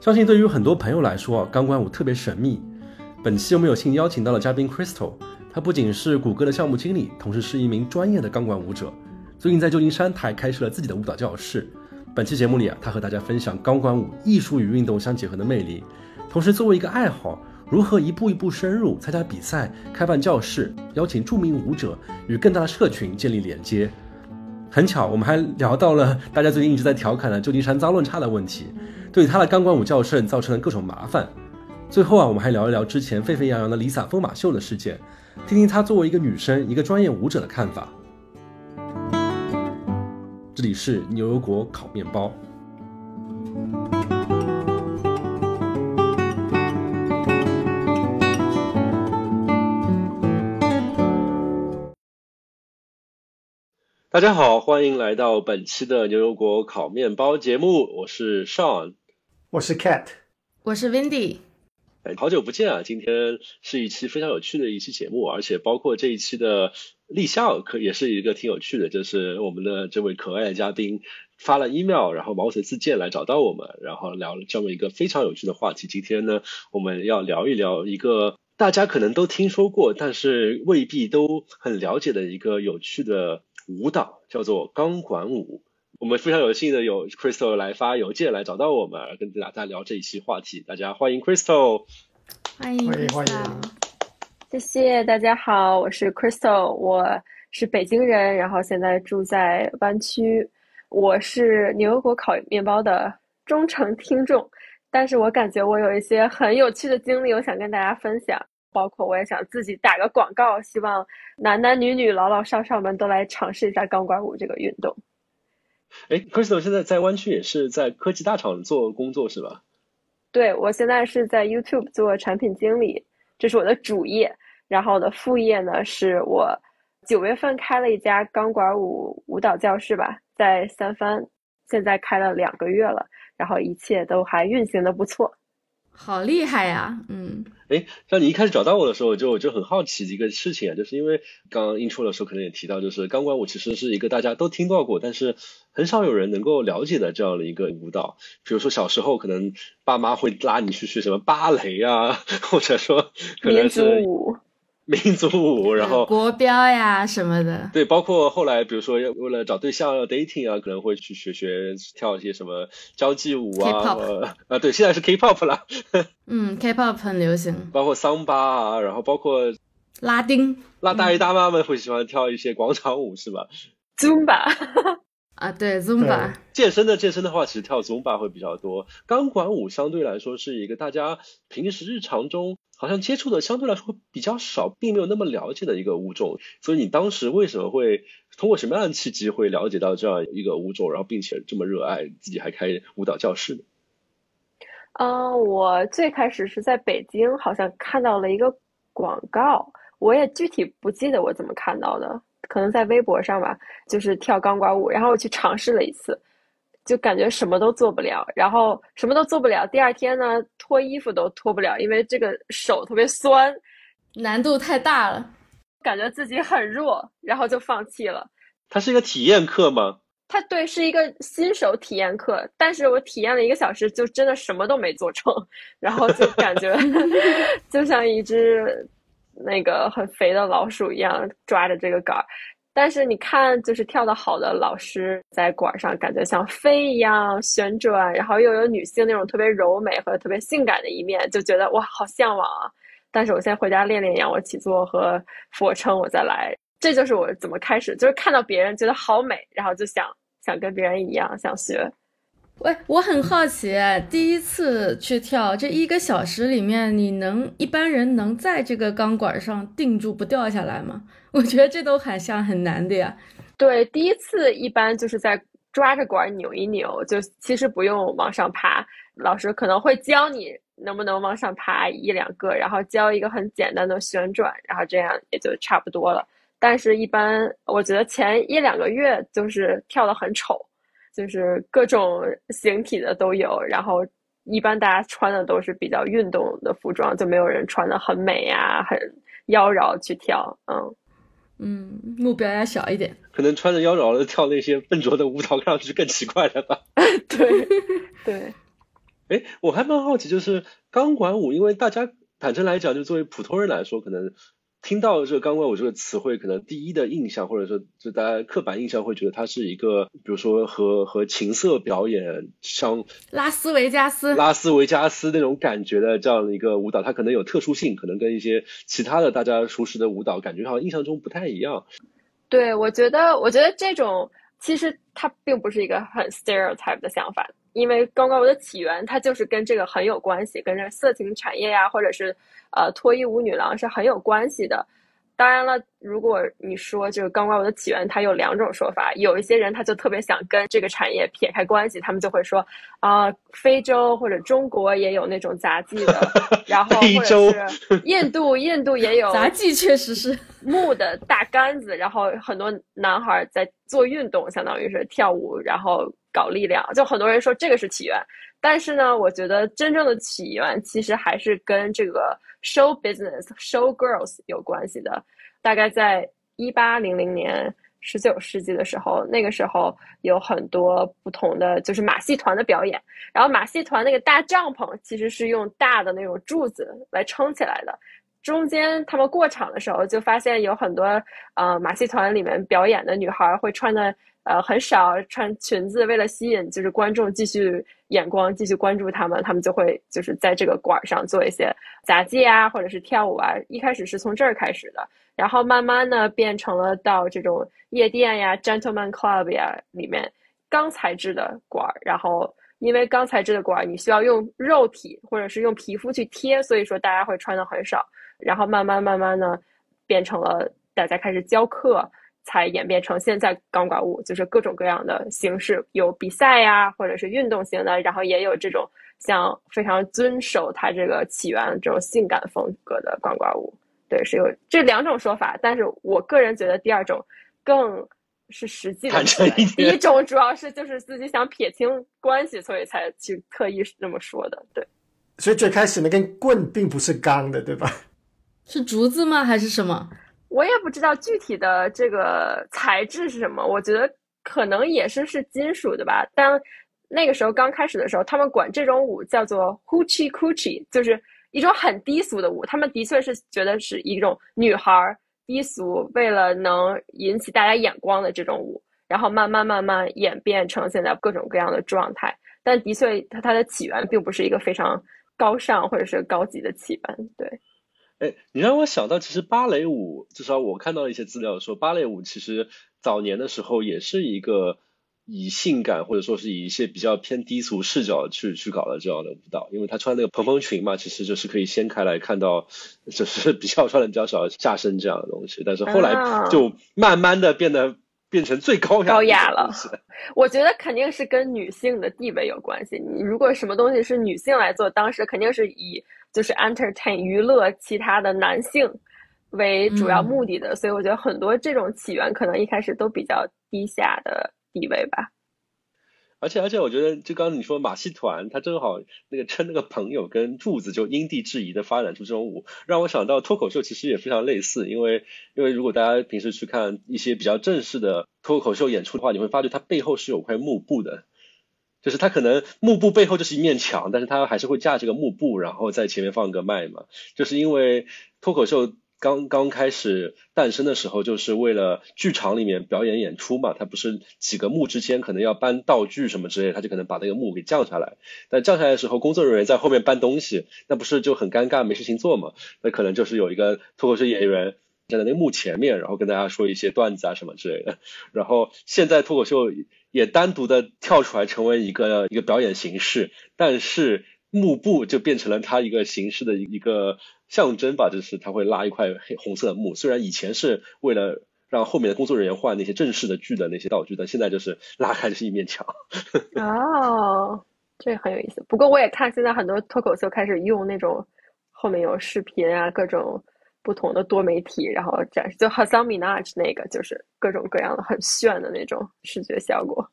相信对于很多朋友来说，钢管舞特别神秘。本期我们有幸邀请到了嘉宾 Crystal，她不仅是谷歌的项目经理，同时是一名专业的钢管舞者。最近在旧金山，她还开设了自己的舞蹈教室。本期节目里啊，她和大家分享钢管舞艺术与运动相结合的魅力，同时作为一个爱好，如何一步一步深入参加比赛、开办教室、邀请著名舞者与更大的社群建立连接。很巧，我们还聊到了大家最近一直在调侃的旧金山脏乱差的问题，对他的钢管舞教室造成了各种麻烦。最后啊，我们还聊一聊之前沸沸扬扬的 Lisa 疯马秀的事件，听听她作为一个女生、一个专业舞者的看法。这里是牛油果烤面包。大家好，欢迎来到本期的牛油果烤面包节目，我是 Sean，我是 Cat，我是 Windy。哎，好久不见啊！今天是一期非常有趣的一期节目，而且包括这一期的立项可也是一个挺有趣的，就是我们的这位可爱的嘉宾发了 email，然后毛遂自荐来找到我们，然后聊了这么一个非常有趣的话题。今天呢，我们要聊一聊一个大家可能都听说过，但是未必都很了解的一个有趣的。舞蹈叫做钢管舞，我们非常有幸的有 Crystal 来发邮件来找到我们，跟大家聊这一期话题。大家欢迎 Crystal，欢迎欢迎欢迎，谢谢大家好，我是 Crystal，我是北京人，然后现在住在湾区，我是牛油果烤面包的忠诚听众，但是我感觉我有一些很有趣的经历，我想跟大家分享。包括我也想自己打个广告，希望男男女女、老老少少们都来尝试一下钢管舞这个运动。哎，Crystal 现在在湾区也是在科技大厂做工作是吧？对，我现在是在 YouTube 做产品经理，这是我的主业。然后我的副业呢，是我九月份开了一家钢管舞舞蹈教室吧，在三藩，现在开了两个月了，然后一切都还运行的不错。好厉害呀，嗯，哎，像你一开始找到我的时候，就就很好奇一个事情啊，就是因为刚刚 intro 的时候可能也提到，就是钢管舞其实是一个大家都听到过，但是很少有人能够了解的这样的一个舞蹈。比如说小时候可能爸妈会拉你去学什么芭蕾啊，或者说民族舞。民族舞，然后国标呀什么的，对，包括后来，比如说要为了找对象要 dating 啊，可能会去学学跳一些什么交际舞啊，啊，对，现在是 K-pop 了，嗯，K-pop 很流行，包括桑巴啊，然后包括拉丁，那大爷大妈们会喜欢跳一些广场舞是吧？Zumba，啊，对，Zumba，健身的健身的话，其实跳 Zumba 会比较多，钢管舞相对来说是一个大家平时日常中。好像接触的相对来说比较少，并没有那么了解的一个物种，所以你当时为什么会通过什么样的契机会了解到这样一个物种，然后并且这么热爱，自己还开舞蹈教室呢？嗯，我最开始是在北京，好像看到了一个广告，我也具体不记得我怎么看到的，可能在微博上吧，就是跳钢管舞，然后我去尝试了一次。就感觉什么都做不了，然后什么都做不了。第二天呢，脱衣服都脱不了，因为这个手特别酸，难度太大了，感觉自己很弱，然后就放弃了。它是一个体验课吗？它对，是一个新手体验课，但是我体验了一个小时，就真的什么都没做成，然后就感觉 就像一只那个很肥的老鼠一样抓着这个杆儿。但是你看，就是跳得好的老师在管上，感觉像飞一样旋转，然后又有女性那种特别柔美和特别性感的一面，就觉得哇，好向往啊！但是我先回家练练仰卧起坐和俯卧撑，我再来。这就是我怎么开始，就是看到别人觉得好美，然后就想想跟别人一样，想学。喂，我很好奇，第一次去跳这一个小时里面，你能一般人能在这个钢管上定住不掉下来吗？我觉得这都很像很难的呀。对，第一次一般就是在抓着管扭一扭，就其实不用往上爬，老师可能会教你能不能往上爬一两个，然后教一个很简单的旋转，然后这样也就差不多了。但是，一般我觉得前一两个月就是跳的很丑。就是各种形体的都有，然后一般大家穿的都是比较运动的服装，就没有人穿的很美呀、很妖娆去跳。嗯嗯，目标要小一点，可能穿着妖娆的跳那些笨拙的舞蹈，看上去更奇怪了吧？对 对。哎，我还蛮好奇，就是钢管舞，因为大家坦诚来讲，就作为普通人来说，可能。听到这个钢管舞这个词汇，可能第一的印象，或者说就大家刻板印象会觉得它是一个，比如说和和情色表演像拉斯维加斯、拉斯维加斯那种感觉的这样的一个舞蹈，它可能有特殊性，可能跟一些其他的大家熟识的舞蹈感觉好像印象中不太一样。对，我觉得，我觉得这种其实它并不是一个很 stereotype 的想法，因为钢管舞的起源它就是跟这个很有关系，跟这色情产业呀，或者是。呃，脱衣舞女郎是很有关系的。当然了，如果你说这个钢管舞的起源，它有两种说法。有一些人他就特别想跟这个产业撇开关系，他们就会说啊，非洲或者中国也有那种杂技的，然后或者是 印度，印度也有杂技，确实是 木的大杆子，然后很多男孩在做运动，相当于是跳舞，然后搞力量。就很多人说这个是起源，但是呢，我觉得真正的起源其实还是跟这个。Show business, show girls 有关系的，大概在一八零零年，十九世纪的时候，那个时候有很多不同的就是马戏团的表演，然后马戏团那个大帐篷其实是用大的那种柱子来撑起来的，中间他们过场的时候就发现有很多呃马戏团里面表演的女孩会穿的。呃，很少穿裙子，为了吸引就是观众继续眼光，继续关注他们，他们就会就是在这个馆上做一些杂技啊，或者是跳舞啊。一开始是从这儿开始的，然后慢慢呢变成了到这种夜店呀、gentleman club 呀里面钢材质的馆儿。然后因为钢材质的馆儿，你需要用肉体或者是用皮肤去贴，所以说大家会穿的很少。然后慢慢慢慢呢，变成了大家开始教课。才演变成现在钢管舞，就是各种各样的形式，有比赛呀，或者是运动型的，然后也有这种像非常遵守它这个起源这种性感风格的钢管舞。对，是有这两种说法，但是我个人觉得第二种更是实际的。第一种主要是就是自己想撇清关系，所以才去特意这么说的。对，所以最开始那根棍并不是钢的，对吧？是竹子吗？还是什么？我也不知道具体的这个材质是什么，我觉得可能也是是金属的吧。但那个时候刚开始的时候，他们管这种舞叫做 hoochie coochie，就是一种很低俗的舞。他们的确是觉得是一种女孩低俗，为了能引起大家眼光的这种舞，然后慢慢慢慢演变成现在各种各样的状态。但的确，它它的起源并不是一个非常高尚或者是高级的起源，对。哎，你让我想到，其实芭蕾舞，至少我看到了一些资料说，芭蕾舞其实早年的时候也是一个以性感或者说是以一些比较偏低俗视角去去搞的这样的舞蹈，因为她穿那个蓬蓬裙嘛，其实就是可以掀开来看到，就是比较穿的比较少下身这样的东西，但是后来就慢慢的变得变成最高高雅了。我觉得肯定是跟女性的地位有关系，你如果什么东西是女性来做，当时肯定是以。就是 entertain 娱乐其他的男性为主要目的的，所以我觉得很多这种起源可能一开始都比较低下的地位吧。而且而且，我觉得就刚刚你说马戏团，他正好那个称那个朋友跟柱子就因地制宜的发展出这种舞，让我想到脱口秀其实也非常类似，因为因为如果大家平时去看一些比较正式的脱口秀演出的话，你会发觉它背后是有块幕布的。就是他可能幕布背后就是一面墙，但是他还是会架这个幕布，然后在前面放个麦嘛。就是因为脱口秀刚刚开始诞生的时候，就是为了剧场里面表演演出嘛，他不是几个幕之间可能要搬道具什么之类，他就可能把那个幕给降下来。但降下来的时候，工作人员在后面搬东西，那不是就很尴尬，没事情做嘛？那可能就是有一个脱口秀演员站在那个幕前面，然后跟大家说一些段子啊什么之类的。然后现在脱口秀。也单独的跳出来成为一个一个表演形式，但是幕布就变成了它一个形式的一个象征吧，就是他会拉一块黑红色的幕，虽然以前是为了让后面的工作人员换那些正式的剧的那些道具，但现在就是拉开就是一面墙。哦，这很有意思。不过我也看现在很多脱口秀开始用那种后面有视频啊，各种。不同的多媒体，然后展示，就好像米娜那个，就是各种各样的很炫的那种视觉效果。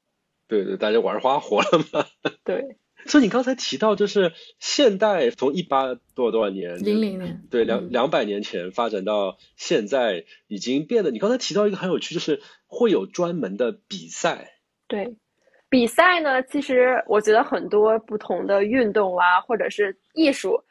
对对，大家玩花活了嘛？对。所以你刚才提到，就是现代从一八多少多少年，零零年，对两两百年前发展到现在，已经变得。你刚才提到一个很有趣，就是会有专门的比赛。对，比赛呢，其实我觉得很多不同的运动啊，或者是艺术，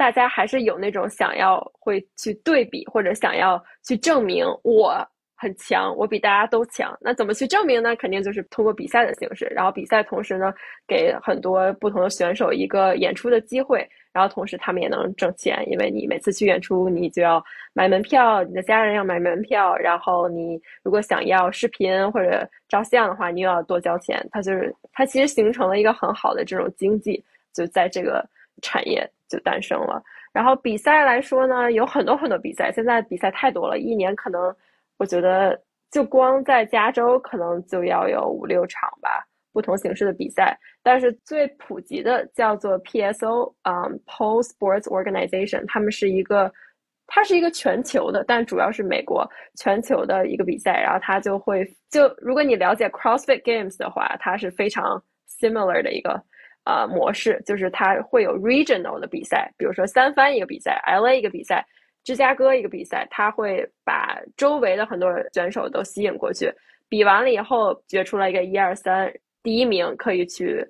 大家还是有那种想要会去对比，或者想要去证明我很强，我比大家都强。那怎么去证明呢？肯定就是通过比赛的形式。然后比赛同时呢，给很多不同的选手一个演出的机会。然后同时他们也能挣钱，因为你每次去演出，你就要买门票，你的家人要买门票，然后你如果想要视频或者照相的话，你又要多交钱。它就是它其实形成了一个很好的这种经济，就在这个产业就诞生了。然后比赛来说呢，有很多很多比赛，现在比赛太多了，一年可能我觉得就光在加州可能就要有五六场吧。不同形式的比赛，但是最普及的叫做 PSO，嗯，Pole Sports Organization，他们是一个，它是一个全球的，但主要是美国全球的一个比赛。然后它就会就如果你了解 CrossFit Games 的话，它是非常 similar 的一个呃模式，就是它会有 regional 的比赛，比如说三藩一个比赛，LA 一个比赛，芝加哥一个比赛，它会把周围的很多选手都吸引过去，比完了以后决出来一个一二三。第一名可以去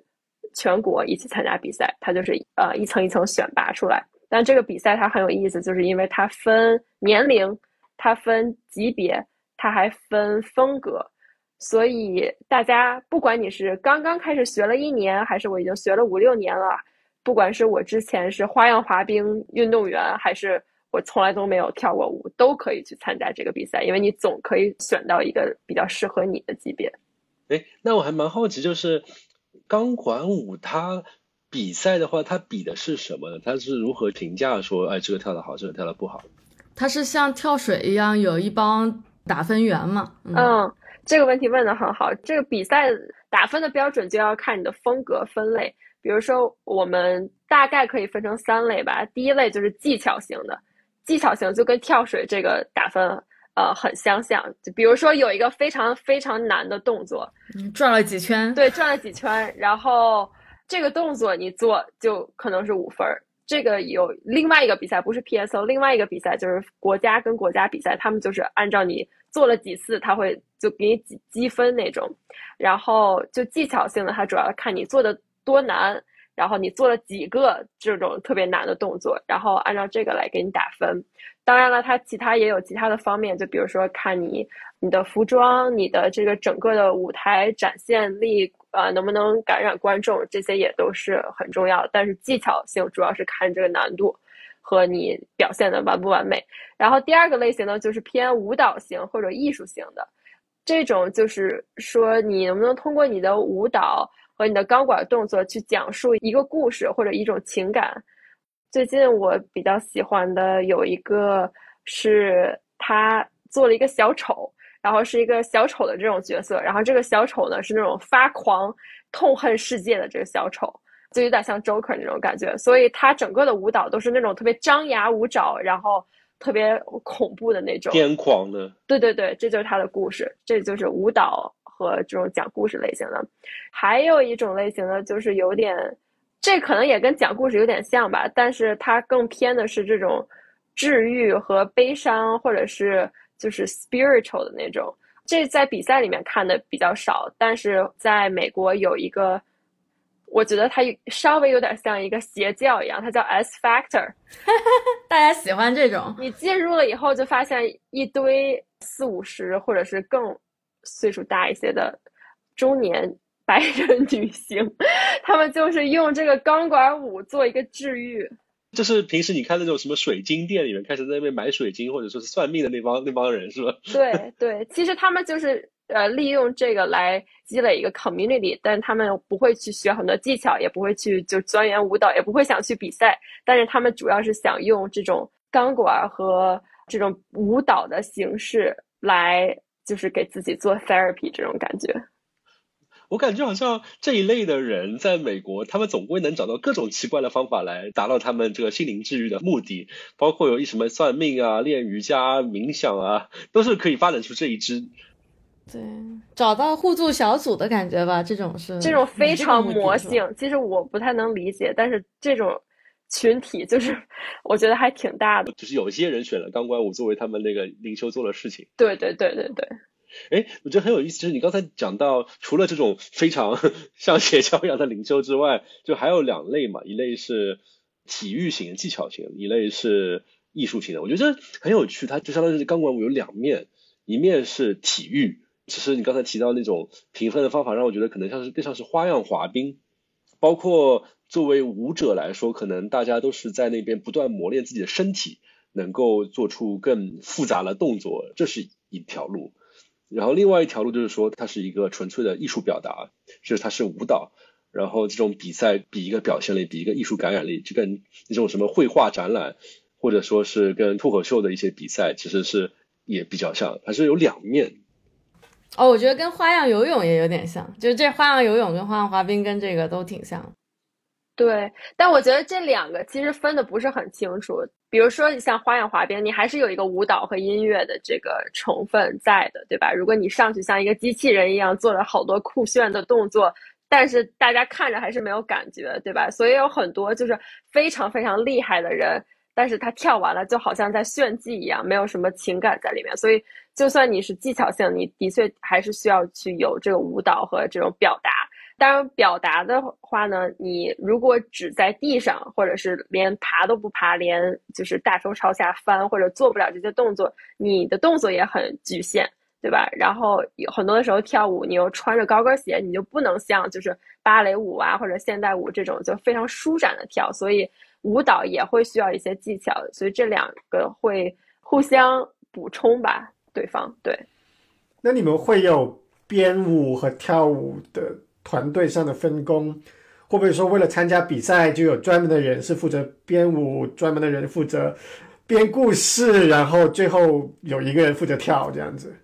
全国一起参加比赛，它就是呃一层一层选拔出来。但这个比赛它很有意思，就是因为它分年龄，它分级别，它还分风格，所以大家不管你是刚刚开始学了一年，还是我已经学了五六年了，不管是我之前是花样滑冰运动员，还是我从来都没有跳过舞，都可以去参加这个比赛，因为你总可以选到一个比较适合你的级别。哎，那我还蛮好奇，就是钢管舞它比赛的话，它比的是什么呢？它是如何评价说，哎，这个跳的好，这个跳的不好？它是像跳水一样，有一帮打分员嘛？嗯，这个问题问的很好。这个比赛打分的标准就要看你的风格分类。比如说，我们大概可以分成三类吧。第一类就是技巧型的，技巧型就跟跳水这个打分。呃，很相像，就比如说有一个非常非常难的动作，转了几圈，对，转了几圈，然后这个动作你做就可能是五分儿。这个有另外一个比赛，不是 PSO，另外一个比赛就是国家跟国家比赛，他们就是按照你做了几次，他会就给你积积分那种。然后就技巧性的，它主要看你做的多难，然后你做了几个这种特别难的动作，然后按照这个来给你打分。当然了，它其他也有其他的方面，就比如说看你你的服装、你的这个整个的舞台展现力，呃，能不能感染观众，这些也都是很重要的。但是技巧性主要是看这个难度和你表现的完不完美。然后第二个类型呢，就是偏舞蹈型或者艺术型的，这种就是说你能不能通过你的舞蹈和你的钢管动作去讲述一个故事或者一种情感。最近我比较喜欢的有一个是他做了一个小丑，然后是一个小丑的这种角色，然后这个小丑呢是那种发狂、痛恨世界的这个小丑，就有点像 Joker 那种感觉，所以他整个的舞蹈都是那种特别张牙舞爪，然后特别恐怖的那种癫狂的。对对对，这就是他的故事，这就是舞蹈和这种讲故事类型的。还有一种类型的，就是有点。这可能也跟讲故事有点像吧，但是它更偏的是这种治愈和悲伤，或者是就是 spiritual 的那种。这在比赛里面看的比较少，但是在美国有一个，我觉得它稍微有点像一个邪教一样，它叫 S Factor，大家喜欢这种。你进入了以后，就发现一堆四五十或者是更岁数大一些的中年。白人女性，他们就是用这个钢管舞做一个治愈。就是平时你看那种什么水晶店里面，开始在那边买水晶或者说是算命的那帮那帮人，是吧？对对，其实他们就是呃利用这个来积累一个 community，但他们不会去学很多技巧，也不会去就钻研舞蹈，也不会想去比赛。但是他们主要是想用这种钢管和这种舞蹈的形式来，就是给自己做 therapy 这种感觉。我感觉好像这一类的人在美国，他们总归能找到各种奇怪的方法来达到他们这个心灵治愈的目的，包括有一什么算命啊、练瑜伽、冥想啊，都是可以发展出这一支。对，找到互助小组的感觉吧，这种是这种非常魔性。其实我不太能理解，但是这种群体就是 我觉得还挺大的。就是有一些人选了钢管舞作为他们那个灵修做的事情。对对对对对。哎，我觉得很有意思，就是你刚才讲到，除了这种非常 像邪教一样的灵修之外，就还有两类嘛，一类是体育型、技巧型，一类是艺术型的。我觉得很有趣，它就相当于是钢管舞有两面，一面是体育。其实你刚才提到那种评分的方法，让我觉得可能像是更像是花样滑冰，包括作为舞者来说，可能大家都是在那边不断磨练自己的身体，能够做出更复杂的动作，这是一条路。然后另外一条路就是说，它是一个纯粹的艺术表达，就是它是舞蹈。然后这种比赛比一个表现力，比一个艺术感染力，就跟那种什么绘画展览，或者说是跟脱口秀的一些比赛，其实是也比较像，它是有两面。哦，我觉得跟花样游泳也有点像，就是这花样游泳跟花样滑冰跟这个都挺像。对，但我觉得这两个其实分的不是很清楚。比如说，你像花样滑冰，你还是有一个舞蹈和音乐的这个成分在的，对吧？如果你上去像一个机器人一样做了好多酷炫的动作，但是大家看着还是没有感觉，对吧？所以有很多就是非常非常厉害的人，但是他跳完了就好像在炫技一样，没有什么情感在里面。所以，就算你是技巧性，你的确还是需要去有这个舞蹈和这种表达。当然，表达的话呢，你如果只在地上，或者是连爬都不爬，连就是大头朝下翻，或者做不了这些动作，你的动作也很局限，对吧？然后有很多的时候跳舞，你又穿着高跟鞋，你就不能像就是芭蕾舞啊或者现代舞这种就非常舒展的跳，所以舞蹈也会需要一些技巧，所以这两个会互相补充吧，对方对。那你们会有编舞和跳舞的？团队上的分工，会不会说为了参加比赛就有专门的人是负责编舞，专门的人负责编故事，然后最后有一个人负责跳这样子？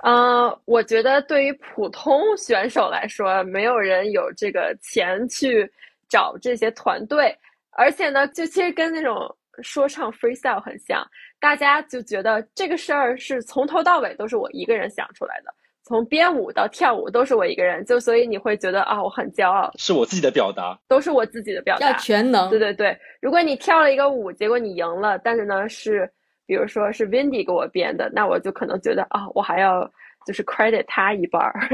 呃，我觉得对于普通选手来说，没有人有这个钱去找这些团队，而且呢，就其实跟那种说唱 freestyle 很像，大家就觉得这个事儿是从头到尾都是我一个人想出来的。从编舞到跳舞都是我一个人，就所以你会觉得啊，我很骄傲，是我自己的表达，都是我自己的表达，要全能。对对对，如果你跳了一个舞，结果你赢了，但是呢是，比如说是 Windy 给我编的，那我就可能觉得啊，我还要就是 credit 他一半儿。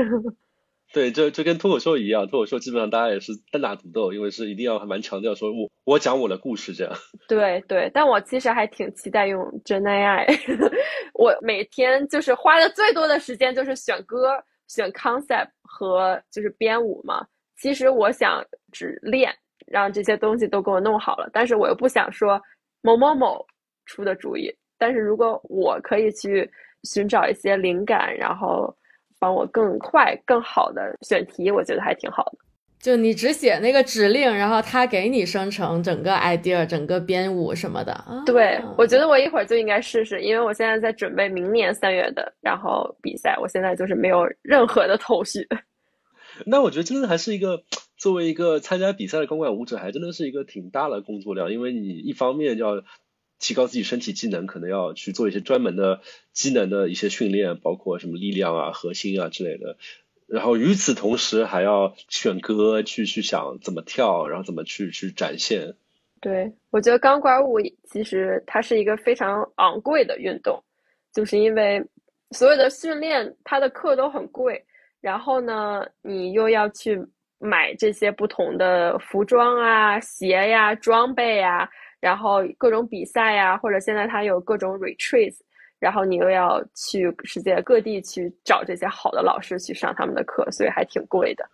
对，就就跟脱口秀一样，脱口秀基本上大家也是单打独斗，因为是一定要还蛮强调说我我讲我的故事这样。对对，但我其实还挺期待用真 AI，我每天就是花的最多的时间就是选歌、选 concept 和就是编舞嘛。其实我想只练，让这些东西都给我弄好了，但是我又不想说某某某出的主意。但是如果我可以去寻找一些灵感，然后。帮我更快、更好的选题，我觉得还挺好的。就你只写那个指令，然后他给你生成整个 idea、整个编舞什么的。对，我觉得我一会儿就应该试试，因为我现在在准备明年三月的然后比赛，我现在就是没有任何的头绪。那我觉得真的还是一个作为一个参加比赛的钢管舞者，还真的是一个挺大的工作量，因为你一方面要。提高自己身体机能，可能要去做一些专门的机能的一些训练，包括什么力量啊、核心啊之类的。然后与此同时，还要选歌，去去想怎么跳，然后怎么去去展现。对，我觉得钢管舞其实它是一个非常昂贵的运动，就是因为所有的训练它的课都很贵，然后呢，你又要去买这些不同的服装啊、鞋呀、装备呀。然后各种比赛呀，或者现在它有各种 retreats，然后你又要去世界各地去找这些好的老师去上他们的课，所以还挺贵的。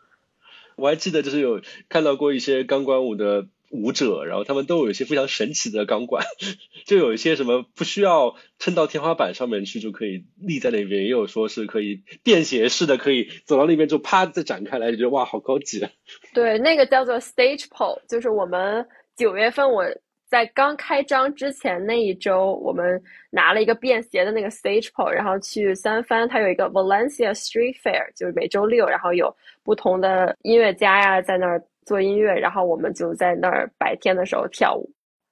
我还记得就是有看到过一些钢管舞的舞者，然后他们都有一些非常神奇的钢管，就有一些什么不需要撑到天花板上面去就可以立在那边，也有说是可以便携式的，可以走到那边就啪再展开来，就觉得哇好高级。对，那个叫做 stage pole，就是我们九月份我。在刚开张之前那一周，我们拿了一个便携的那个 stage pole，然后去三藩，它有一个 Valencia Street Fair，就是每周六，然后有不同的音乐家呀在那儿做音乐，然后我们就在那儿白天的时候跳舞，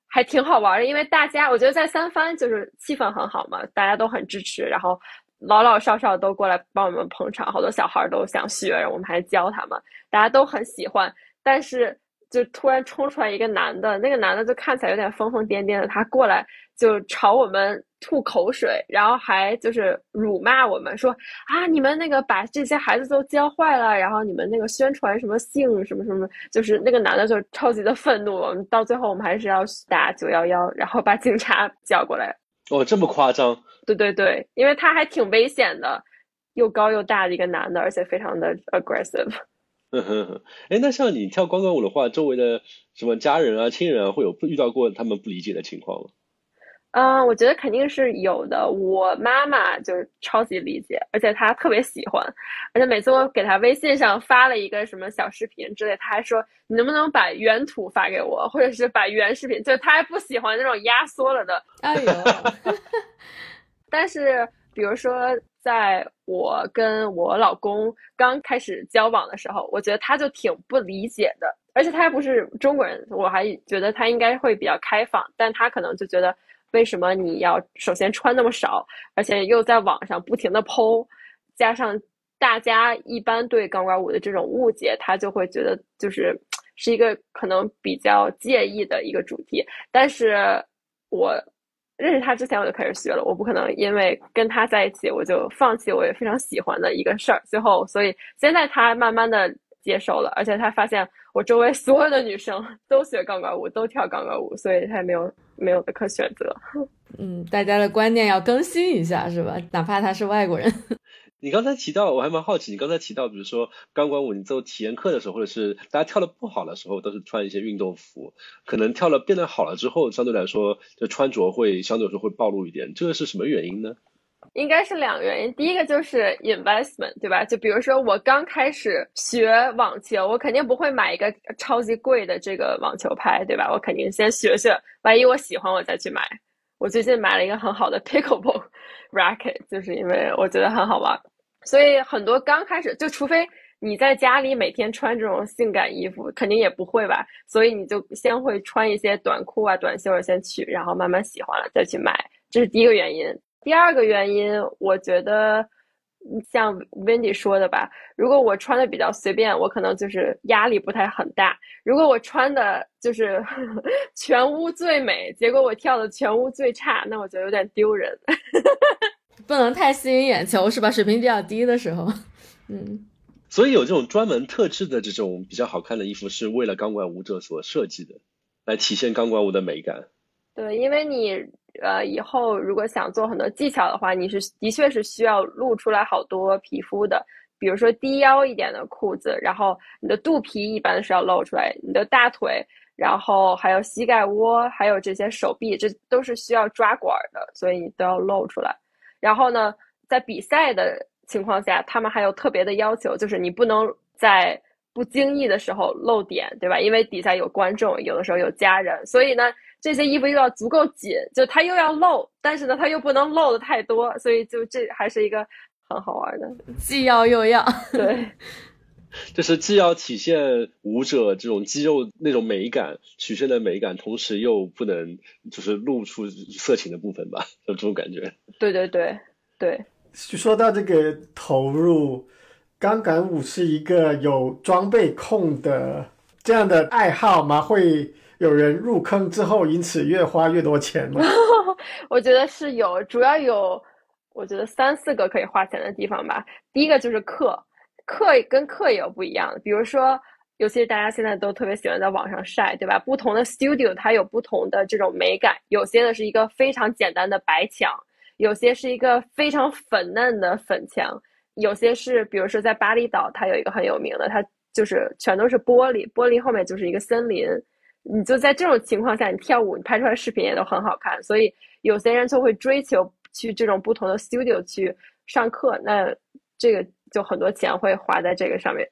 还挺好玩的。因为大家，我觉得在三藩就是气氛很好嘛，大家都很支持，然后老老少少都过来帮我们捧场，好多小孩都想学，我们还教他们，大家都很喜欢。但是就突然冲出来一个男的，那个男的就看起来有点疯疯癫癫的，他过来就朝我们吐口水，然后还就是辱骂我们说啊，你们那个把这些孩子都教坏了，然后你们那个宣传什么性什么什么，就是那个男的就超级的愤怒，我们到最后我们还是要打九幺幺，然后把警察叫过来。哦，这么夸张？对对对，因为他还挺危险的，又高又大的一个男的，而且非常的 aggressive。嗯哼哼，哎，那像你跳钢管舞的话，周围的什么家人啊、亲人啊，会有遇到过他们不理解的情况吗？嗯，我觉得肯定是有的。我妈妈就超级理解，而且她特别喜欢，而且每次我给她微信上发了一个什么小视频之类，她还说你能不能把原图发给我，或者是把原视频，就她还不喜欢那种压缩了的。哎呦，但是比如说。在我跟我老公刚开始交往的时候，我觉得他就挺不理解的，而且他还不是中国人，我还觉得他应该会比较开放，但他可能就觉得为什么你要首先穿那么少，而且又在网上不停的剖，加上大家一般对钢管舞的这种误解，他就会觉得就是是一个可能比较介意的一个主题，但是我。认识他之前我就开始学了，我不可能因为跟他在一起我就放弃我也非常喜欢的一个事儿。最后，所以现在他慢慢的接受了，而且他发现我周围所有的女生都学钢管舞，都跳钢管舞，所以他也没有没有的可选择。嗯，大家的观念要更新一下，是吧？哪怕他是外国人。你刚才提到，我还蛮好奇，你刚才提到，比如说钢管舞，你做体验课的时候，或者是大家跳的不好的时候，都是穿一些运动服，可能跳了变得好了之后，相对来说，就穿着会相对来说会暴露一点，这个是什么原因呢？应该是两个原因，第一个就是 investment，对吧？就比如说我刚开始学网球，我肯定不会买一个超级贵的这个网球拍，对吧？我肯定先学学，万一我喜欢，我再去买。我最近买了一个很好的 pickleball racket，就是因为我觉得很好玩。所以很多刚开始就，除非你在家里每天穿这种性感衣服，肯定也不会吧。所以你就先会穿一些短裤啊、短袖先去，然后慢慢喜欢了再去买，这是第一个原因。第二个原因，我觉得像 Wendy 说的吧，如果我穿的比较随便，我可能就是压力不太很大。如果我穿的就是 全屋最美，结果我跳的全屋最差，那我觉得有点丢人。不能太吸引眼球是吧？水平比较低的时候，嗯，所以有这种专门特制的这种比较好看的衣服，是为了钢管舞者所设计的，来体现钢管舞的美感。对，因为你呃以后如果想做很多技巧的话，你是的确是需要露出来好多皮肤的，比如说低腰一点的裤子，然后你的肚皮一般是要露出来，你的大腿，然后还有膝盖窝，还有这些手臂，这都是需要抓管的，所以你都要露出来。然后呢，在比赛的情况下，他们还有特别的要求，就是你不能在不经意的时候露点，对吧？因为底下有观众，有的时候有家人，所以呢，这些衣服又要足够紧，就它又要露，但是呢，它又不能露的太多，所以就这还是一个很好玩的，既要又要，对，就是既要体现舞者这种肌肉那种美感、曲线的美感，同时又不能就是露出色情的部分吧，有这种感觉。对对对对。说到这个投入，钢管舞是一个有装备控的这样的爱好吗？会有人入坑之后，因此越花越多钱吗？我觉得是有，主要有我觉得三四个可以花钱的地方吧。第一个就是课，课跟课也有不一样的，比如说，尤其是大家现在都特别喜欢在网上晒，对吧？不同的 studio 它有不同的这种美感，有些呢是一个非常简单的白墙。有些是一个非常粉嫩的粉墙，有些是，比如说在巴厘岛，它有一个很有名的，它就是全都是玻璃，玻璃后面就是一个森林。你就在这种情况下，你跳舞，你拍出来视频也都很好看。所以有些人就会追求去这种不同的 studio 去上课，那这个就很多钱会花在这个上面。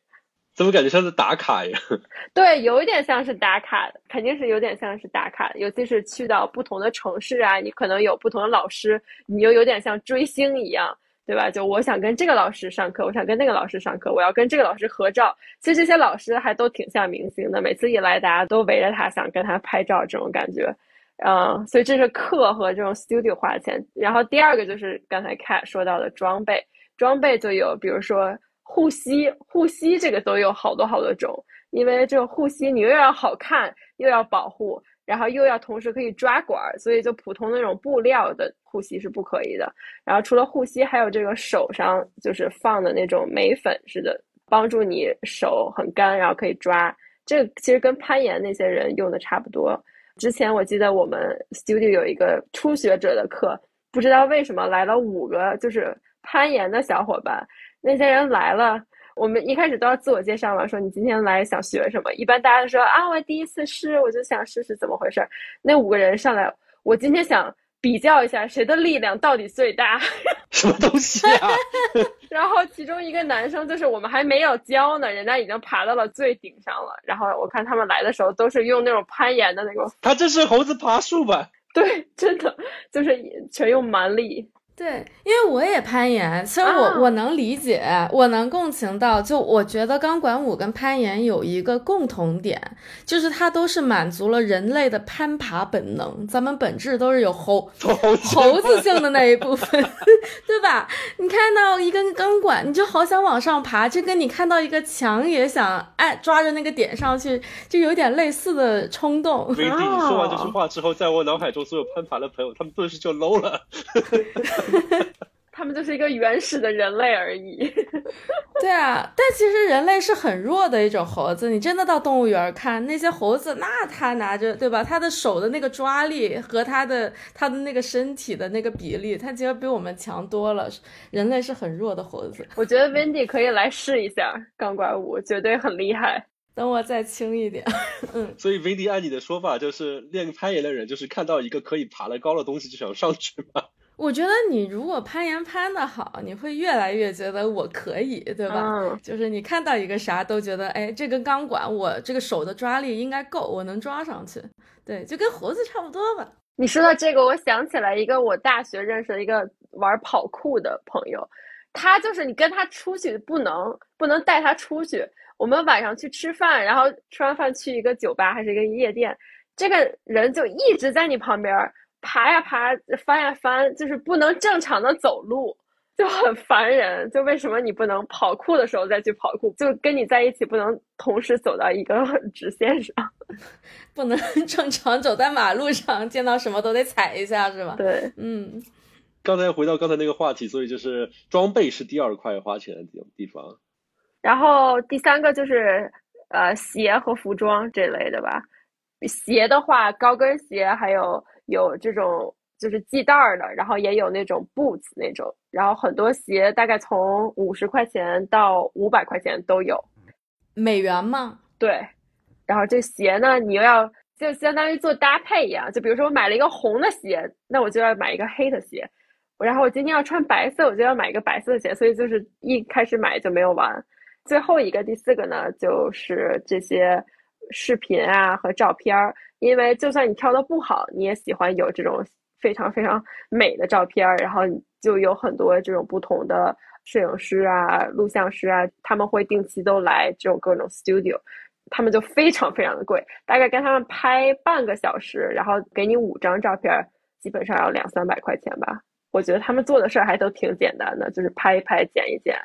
怎么感觉像是打卡呀？对，有一点像是打卡，肯定是有点像是打卡。尤其是去到不同的城市啊，你可能有不同的老师，你又有点像追星一样，对吧？就我想跟这个老师上课，我想跟那个老师上课，我要跟这个老师合照。其实这些老师还都挺像明星的，每次一来，大家都围着他想跟他拍照，这种感觉。嗯，所以这是课和这种 studio 花钱。然后第二个就是刚才 Cat 说到的装备，装备就有，比如说。护膝，护膝这个都有好多好多种。因为这个护膝你又要好看又要保护，然后又要同时可以抓管，所以就普通那种布料的护膝是不可以的。然后除了护膝，还有这个手上就是放的那种眉粉似的，帮助你手很干，然后可以抓。这个其实跟攀岩那些人用的差不多。之前我记得我们 studio 有一个初学者的课，不知道为什么来了五个就是攀岩的小伙伴。那些人来了，我们一开始都要自我介绍嘛，说你今天来想学什么。一般大家都说啊，我第一次试，我就想试试怎么回事。那五个人上来，我今天想比较一下谁的力量到底最大。什么东西啊？然后其中一个男生就是我们还没有教呢，人家已经爬到了最顶上了。然后我看他们来的时候都是用那种攀岩的那种，他这是猴子爬树吧？对，真的就是全用蛮力。对，因为我也攀岩，其实我、啊我能理解，我能共情到。就我觉得钢管舞跟攀岩有一个共同点，就是它都是满足了人类的攀爬本能。咱们本质都是有猴猴子猴子性的那一部分，对吧？你看到一根钢管，你就好想往上爬，这跟你看到一个墙也想哎抓着那个点上去，就有点类似的冲动。威弟，你说完这句话之后，在我脑海中所有攀爬的朋友，他们顿时就 low 了。他们就是一个原始的人类而已。对啊，但其实人类是很弱的一种猴子。你真的到动物园看那些猴子，那他拿着对吧？他的手的那个抓力和他的他的那个身体的那个比例，他其实比我们强多了。人类是很弱的猴子。我觉得 Wendy 可以来试一下钢管舞，绝对很厉害。等我再轻一点，嗯，所以威迪按你的说法，就是练攀岩的人，就是看到一个可以爬得高的东西就想上去嘛。我觉得你如果攀岩攀的好，你会越来越觉得我可以，对吧？嗯就是你看到一个啥都觉得，哎，这根钢管我这个手的抓力应该够，我能抓上去。对，就跟猴子差不多吧。你说到这个，我想起来一个我大学认识的一个玩跑酷的朋友，他就是你跟他出去不能不能带他出去。我们晚上去吃饭，然后吃完饭去一个酒吧还是一个夜店，这个人就一直在你旁边爬呀爬，翻呀翻，就是不能正常的走路，就很烦人。就为什么你不能跑酷的时候再去跑酷？就跟你在一起不能同时走到一个 直线上。不能 正常走在马路上，见到什么都得踩一下，是吧？对，嗯，刚才回到刚才那个话题，所以就是装备是第二块花钱的地地方。然后第三个就是呃鞋和服装这类的吧。鞋的话，高跟鞋还有有这种就是系带儿的，然后也有那种 boots 那种，然后很多鞋大概从五十块钱到五百块钱都有。美元吗，对，然后这鞋呢，你又要就相当于做搭配一样，就比如说我买了一个红的鞋，那我就要买一个黑的鞋，然后我今天要穿白色，我就要买一个白色的鞋，所以就是一开始买就没有完。最后一个第四个呢，就是这些视频啊和照片儿，因为就算你挑的不好，你也喜欢有这种非常非常美的照片儿，然后就有很多这种不同的摄影师啊、录像师啊，他们会定期都来这种各种 studio，他们就非常非常的贵，大概跟他们拍半个小时，然后给你五张照片，基本上要两三百块钱吧。我觉得他们做的事儿还都挺简单的，就是拍一拍、剪一剪，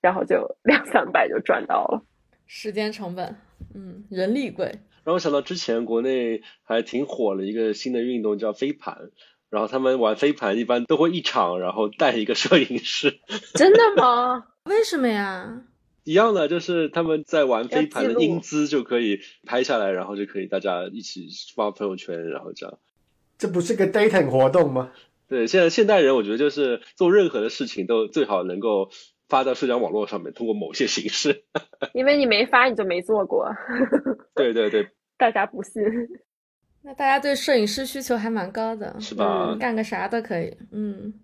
然后就两三百就赚到了。时间成本，嗯，人力贵。让我想到之前国内还挺火的一个新的运动叫飞盘，然后他们玩飞盘一般都会一场，然后带一个摄影师，真的吗？为什么呀？一样的，就是他们在玩飞盘的英姿就可以拍下来，然后就可以大家一起发朋友圈，然后这样。这不是个 dating 活动吗？对，现在现代人我觉得就是做任何的事情都最好能够发到社交网络上面，通过某些形式。因为你没发，你就没做过，对 对对，大家不信。那大家对摄影师需求还蛮高的，是吧嗯干个啥都可以。嗯，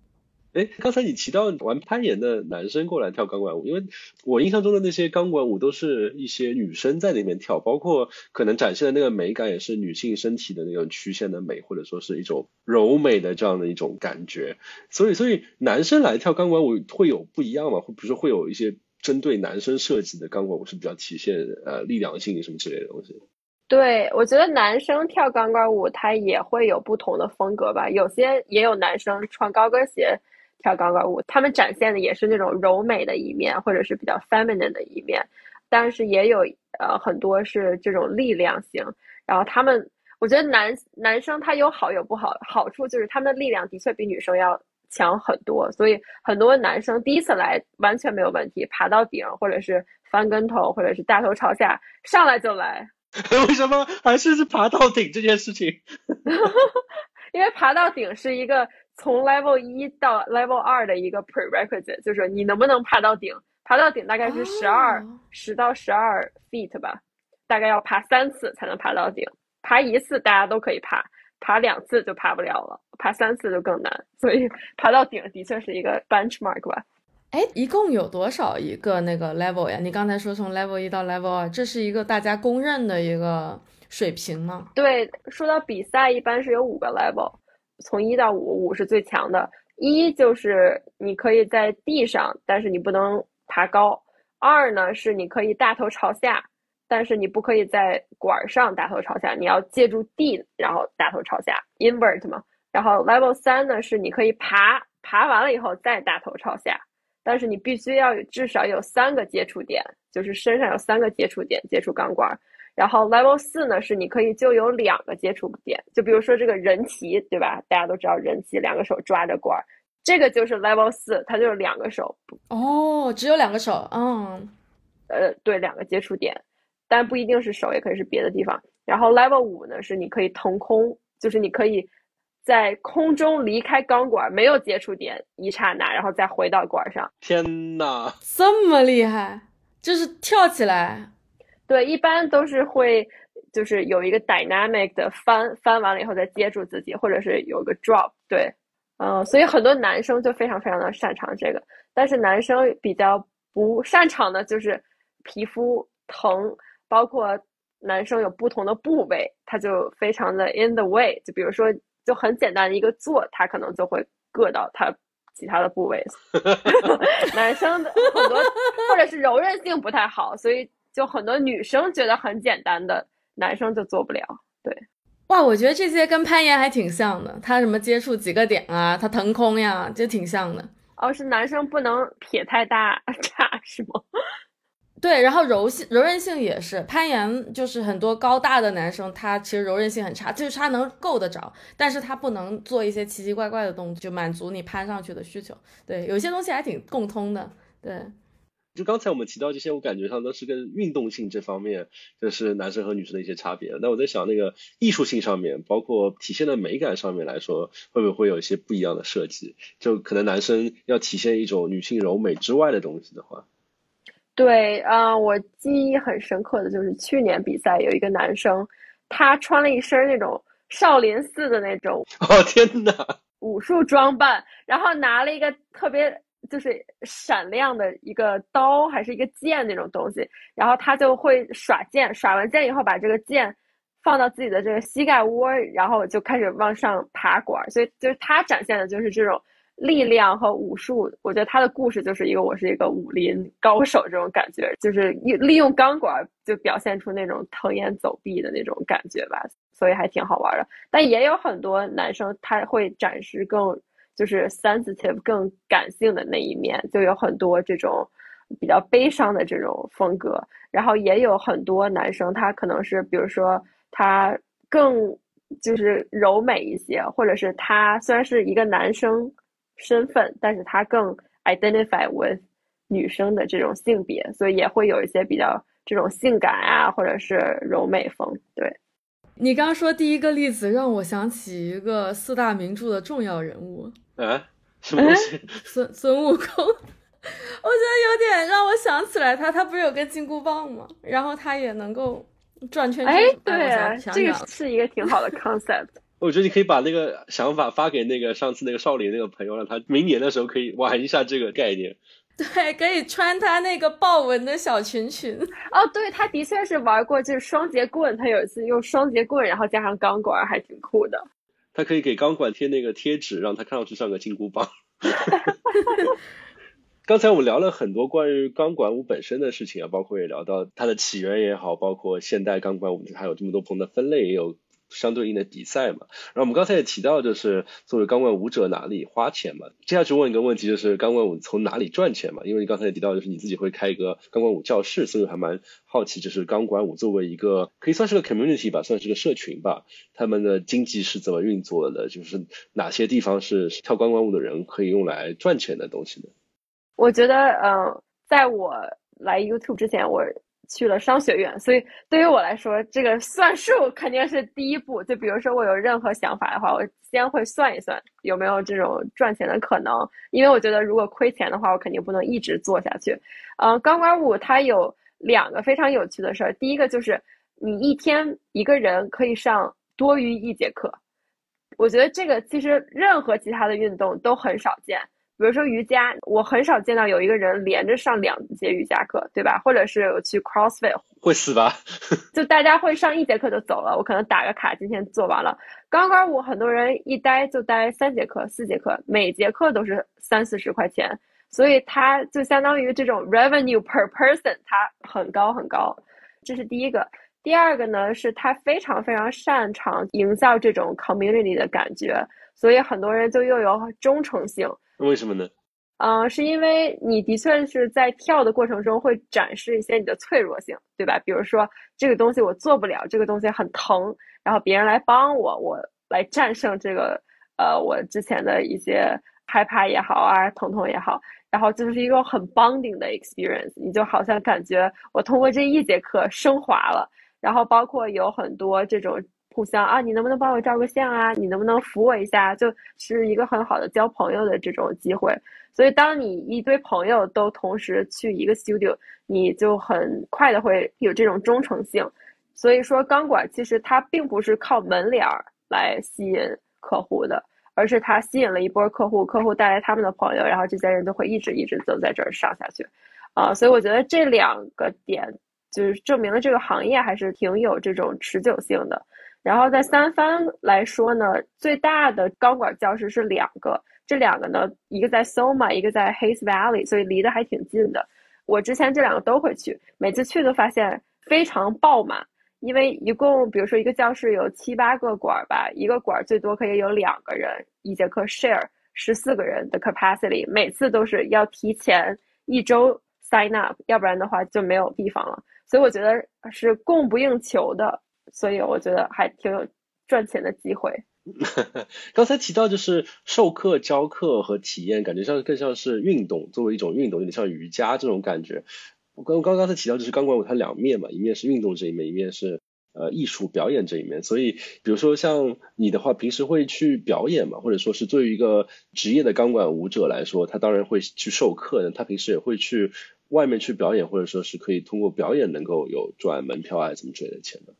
哎，刚才你提到玩攀岩的男生过来跳钢管舞，因为我印象中的那些钢管舞都是一些女生在那边跳，包括可能展现的那个美感也是女性身体的那种曲线的美，或者说是一种柔美的这样的一种感觉。所以，所以男生来跳钢管舞会有不一样吗？会比如说会有一些针对男生设计的钢管舞是比较体现呃力量性什么之类的东西。对，我觉得男生跳钢管舞，他也会有不同的风格吧。有些也有男生穿高跟鞋跳钢管舞，他们展现的也是那种柔美的一面，或者是比较 feminine 的一面。但是也有呃很多是这种力量型，然后他们我觉得男男生他有好有不好，好处就是他们的力量的确比女生要强很多，所以很多男生第一次来完全没有问题，爬到顶或者是翻跟头或者是大头朝下上来就来，为什么还是是爬到顶这件事情？因为爬到顶是一个从 level 一到 level 二的一个 prerequisite，就是你能不能爬到顶。爬到顶大概是十二哦十到十二 feet 吧，大概要爬三次才能爬到顶。爬一次大家都可以爬，爬两次就爬不了了，爬三次就更难。所以爬到顶的确是一个 benchmark 吧。哎，一共有多少一个那个 level 呀？你刚才说从 level 一到 level 二，这是一个大家公认的一个水平吗？对，说到比赛，一般是有五个 level，从一到五，五是最强的。一就是你可以在地上，但是你不能爬高。二呢是你可以大头朝下，但是你不可以在管上大头朝下，你要借助地，然后大头朝下 invert 嘛。然后 level 三呢是你可以爬，爬完了以后再大头朝下，但是你必须要有至少有三个接触点，就是身上有三个接触点接触钢管儿。然后 level 四呢是你可以就有两个接触点，就比如说这个人旗，对吧？大家都知道人旗，两个手抓着管儿，这个就是 level 四，它就是两个手，哦，只有两个手，嗯，呃，对，两个接触点，但不一定是手，也可以是别的地方。然后 level 五呢是你可以腾空，就是你可以在空中离开钢管，没有接触点一刹那，然后再回到管上。天哪！这么厉害，就是跳起来，对，一般都是会就是有一个 dynamic 的翻，翻完了以后再接住自己，或者是有个 drop。对，嗯、所以很多男生就非常非常的擅长这个，但是男生比较不擅长的就是皮肤疼，包括男生有不同的部位，他就非常的 in the way。就比如说，就很简单的一个坐，他可能就会硌到他其他的部位。男生的很多或者是柔韧性不太好，所以就很多女生觉得很简单的，男生就做不了。对哇，我觉得这些跟攀岩还挺像的，他什么接触几个点啊，他腾空呀，就挺像的。哦，是男生不能撇太大 差是吗？对，然后柔性、柔韧性也是，攀岩就是很多高大的男生，他其实柔韧性很差，就是他能够得着，但是他不能做一些奇奇怪怪的动作，就满足你攀上去的需求。对，有些东西还挺共通的。对，就刚才我们提到这些，我感觉上都是跟运动性这方面，就是男生和女生的一些差别。那我在想，那个艺术性上面，包括体现的美感上面来说，会不会有一些不一样的设计？就可能男生要体现一种女性柔美之外的东西的话，对，啊、我记忆很深刻的就是去年比赛有一个男生，他穿了一身那种少林寺的那种 哦天哪！武术装扮，然后拿了一个特别就是闪亮的一个刀还是一个剑那种东西，然后他就会耍剑，耍完剑以后把这个剑放到自己的这个膝盖窝，然后就开始往上爬管，所以就是他展现的就是这种力量和武术。我觉得他的故事就是一个我是一个武林高手这种感觉，就是利利用钢管就表现出那种腾烟走壁的那种感觉吧，所以还挺好玩的。但也有很多男生他会展示更就是 sensitive 更感性的那一面，就有很多这种比较悲伤的这种风格。然后也有很多男生他可能是比如说他更就是柔美一些，或者是他虽然是一个男生身份，但是他更 identify with 女生的这种性别，所以也会有一些比较这种性感啊，或者是柔美风。对，你刚刚说第一个例子，让我想起一个四大名著的重要人物啊，什么东西？孙孙悟空。我觉得有点让我想起来他，他不是有个金箍棒吗？然后他也能够转圈圈。哎，对这个是一个挺好的 concept。我觉得你可以把那个想法发给那个上次那个少林那个朋友，让他明年的时候可以玩一下这个概念。对，可以穿他那个豹纹的小裙裙。哦，对，他的确是玩过，就是双节棍，他有一次用双节棍，然后加上钢管，还挺酷的。他可以给钢管贴那个贴纸，让他看上去像个金箍棒。刚才我们聊了很多关于钢管舞本身的事情啊，包括也聊到它的起源也好，包括现代钢管舞它有这么多不同的分类，也有相对应的比赛嘛。然后我们刚才也提到，就是作为钢管舞者哪里花钱嘛？接下去问一个问题，就是钢管舞从哪里赚钱嘛？因为你刚才也提到，就是你自己会开一个钢管舞教室，所以还蛮好奇，就是钢管舞作为一个可以算是个 community 吧，算是个社群吧，他们的经济是怎么运作的？就是哪些地方是跳钢管舞的人可以用来赚钱的东西呢？我觉得，嗯，在我来 YouTube 之前，我去了商学院，所以对于我来说，这个算数 肯定是第一步。就比如说我有任何想法的话，我先会算一算有没有这种赚钱的可能，因为我觉得如果亏钱的话，我肯定不能一直做下去。嗯，钢管舞它有两个非常有趣的事儿，第一个就是你一天一个人可以上多于一节课，我觉得这个其实任何其他的运动都很少见。比如说瑜伽，我很少见到有一个人连着上两节瑜伽课，对吧？或者是有去 CrossFit，会死吧？就大家会上一节课就走了，我可能打个卡，今天做完了。钢管舞很多人一待就待三节课、四节课，每节课都是三四十块钱，所以它就相当于这种 revenue per person，它很高很高。这是第一个。第二个呢，是他非常非常擅长营造这种 community 的感觉，所以很多人就又有忠诚性。为什么呢？嗯，是因为你的确是在跳的过程中会展示一些你的脆弱性，对吧？比如说这个东西我做不了，这个东西很疼，然后别人来帮我，我来战胜这个呃我之前的一些害怕也好啊，疼痛也好，然后就是一个很 bonding 的 experience，你就好像感觉我通过这一节课升华了，然后包括有很多这种。互相啊，你能不能帮我照个相啊？你能不能扶我一下？就是一个很好的交朋友的这种机会。所以，当你一堆朋友都同时去一个 studio，你就很快的会有这种忠诚性。所以说，钢管其实它并不是靠门脸儿来吸引客户的，而是它吸引了一波客户，客户带来他们的朋友，然后这些人都会一直一直都在这儿上下去。啊，所以我觉得这两个点就是证明了这个行业还是挺有这种持久性的。然后在三藩来说呢，最大的钢管教室是两个，这两个呢，一个在 Soma，一个在 Hays Valley，所以离得还挺近的。我之前这两个都会去，每次去都发现非常爆满，因为一共比如说一个教室有七八个管吧，一个管最多可以有两个人一节课 share，十四个人的 capacity，每次都是要提前一周 sign up，要不然的话就没有地方了。所以我觉得是供不应求的。所以我觉得还挺有赚钱的机会。刚才提到就是授课、教课和体验，感觉像更像是运动，作为一种运动，有点像瑜伽这种感觉。我刚刚刚才提到就是钢管舞它两面嘛，一面是运动这一面，一面是呃艺术表演这一面。所以比如说像你的话，平时会去表演嘛，或者说是作为一个职业的钢管舞者来说，他当然会去授课的，他平时也会去外面去表演，或者说是可以通过表演能够有赚门票啊什么之类的钱的。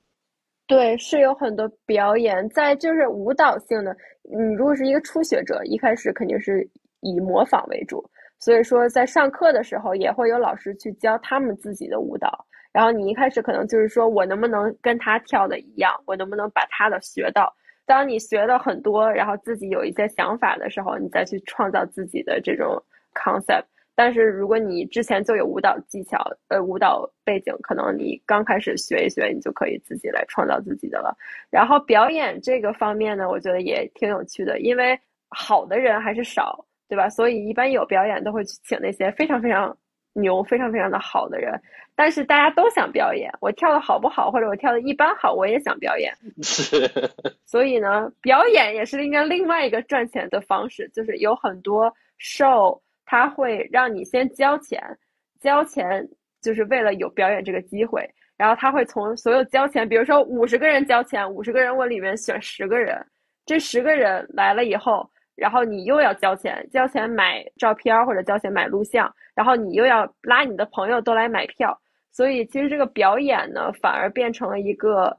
对，是有很多表演，在就是舞蹈性的。你如果是一个初学者，一开始肯定是以模仿为主，所以说在上课的时候也会有老师去教他们自己的舞蹈。然后你一开始可能就是说我能不能跟他跳的一样，我能不能把他的学到。当你学的很多，然后自己有一些想法的时候，你再去创造自己的这种 concept。但是如果你之前就有舞蹈技巧，呃，舞蹈背景，可能你刚开始学一学，你就可以自己来创造自己的了。然后表演这个方面呢，我觉得也挺有趣的，因为好的人还是少，对吧？所以一般有表演都会去请那些非常非常牛、非常非常的好的人。但是大家都想表演，我跳的好不好，或者我跳的一般好，我也想表演。是。所以呢，表演也是应该另外一个赚钱的方式，就是有很多 show。他会让你先交钱，交钱就是为了有表演这个机会。然后他会从所有交钱，比如说五十个人交钱，五十个人我里面选十个人，这十个人来了以后，然后你又要交钱，交钱买照片或者交钱买录像，然后你又要拉你的朋友都来买票。所以其实这个表演呢，反而变成了一个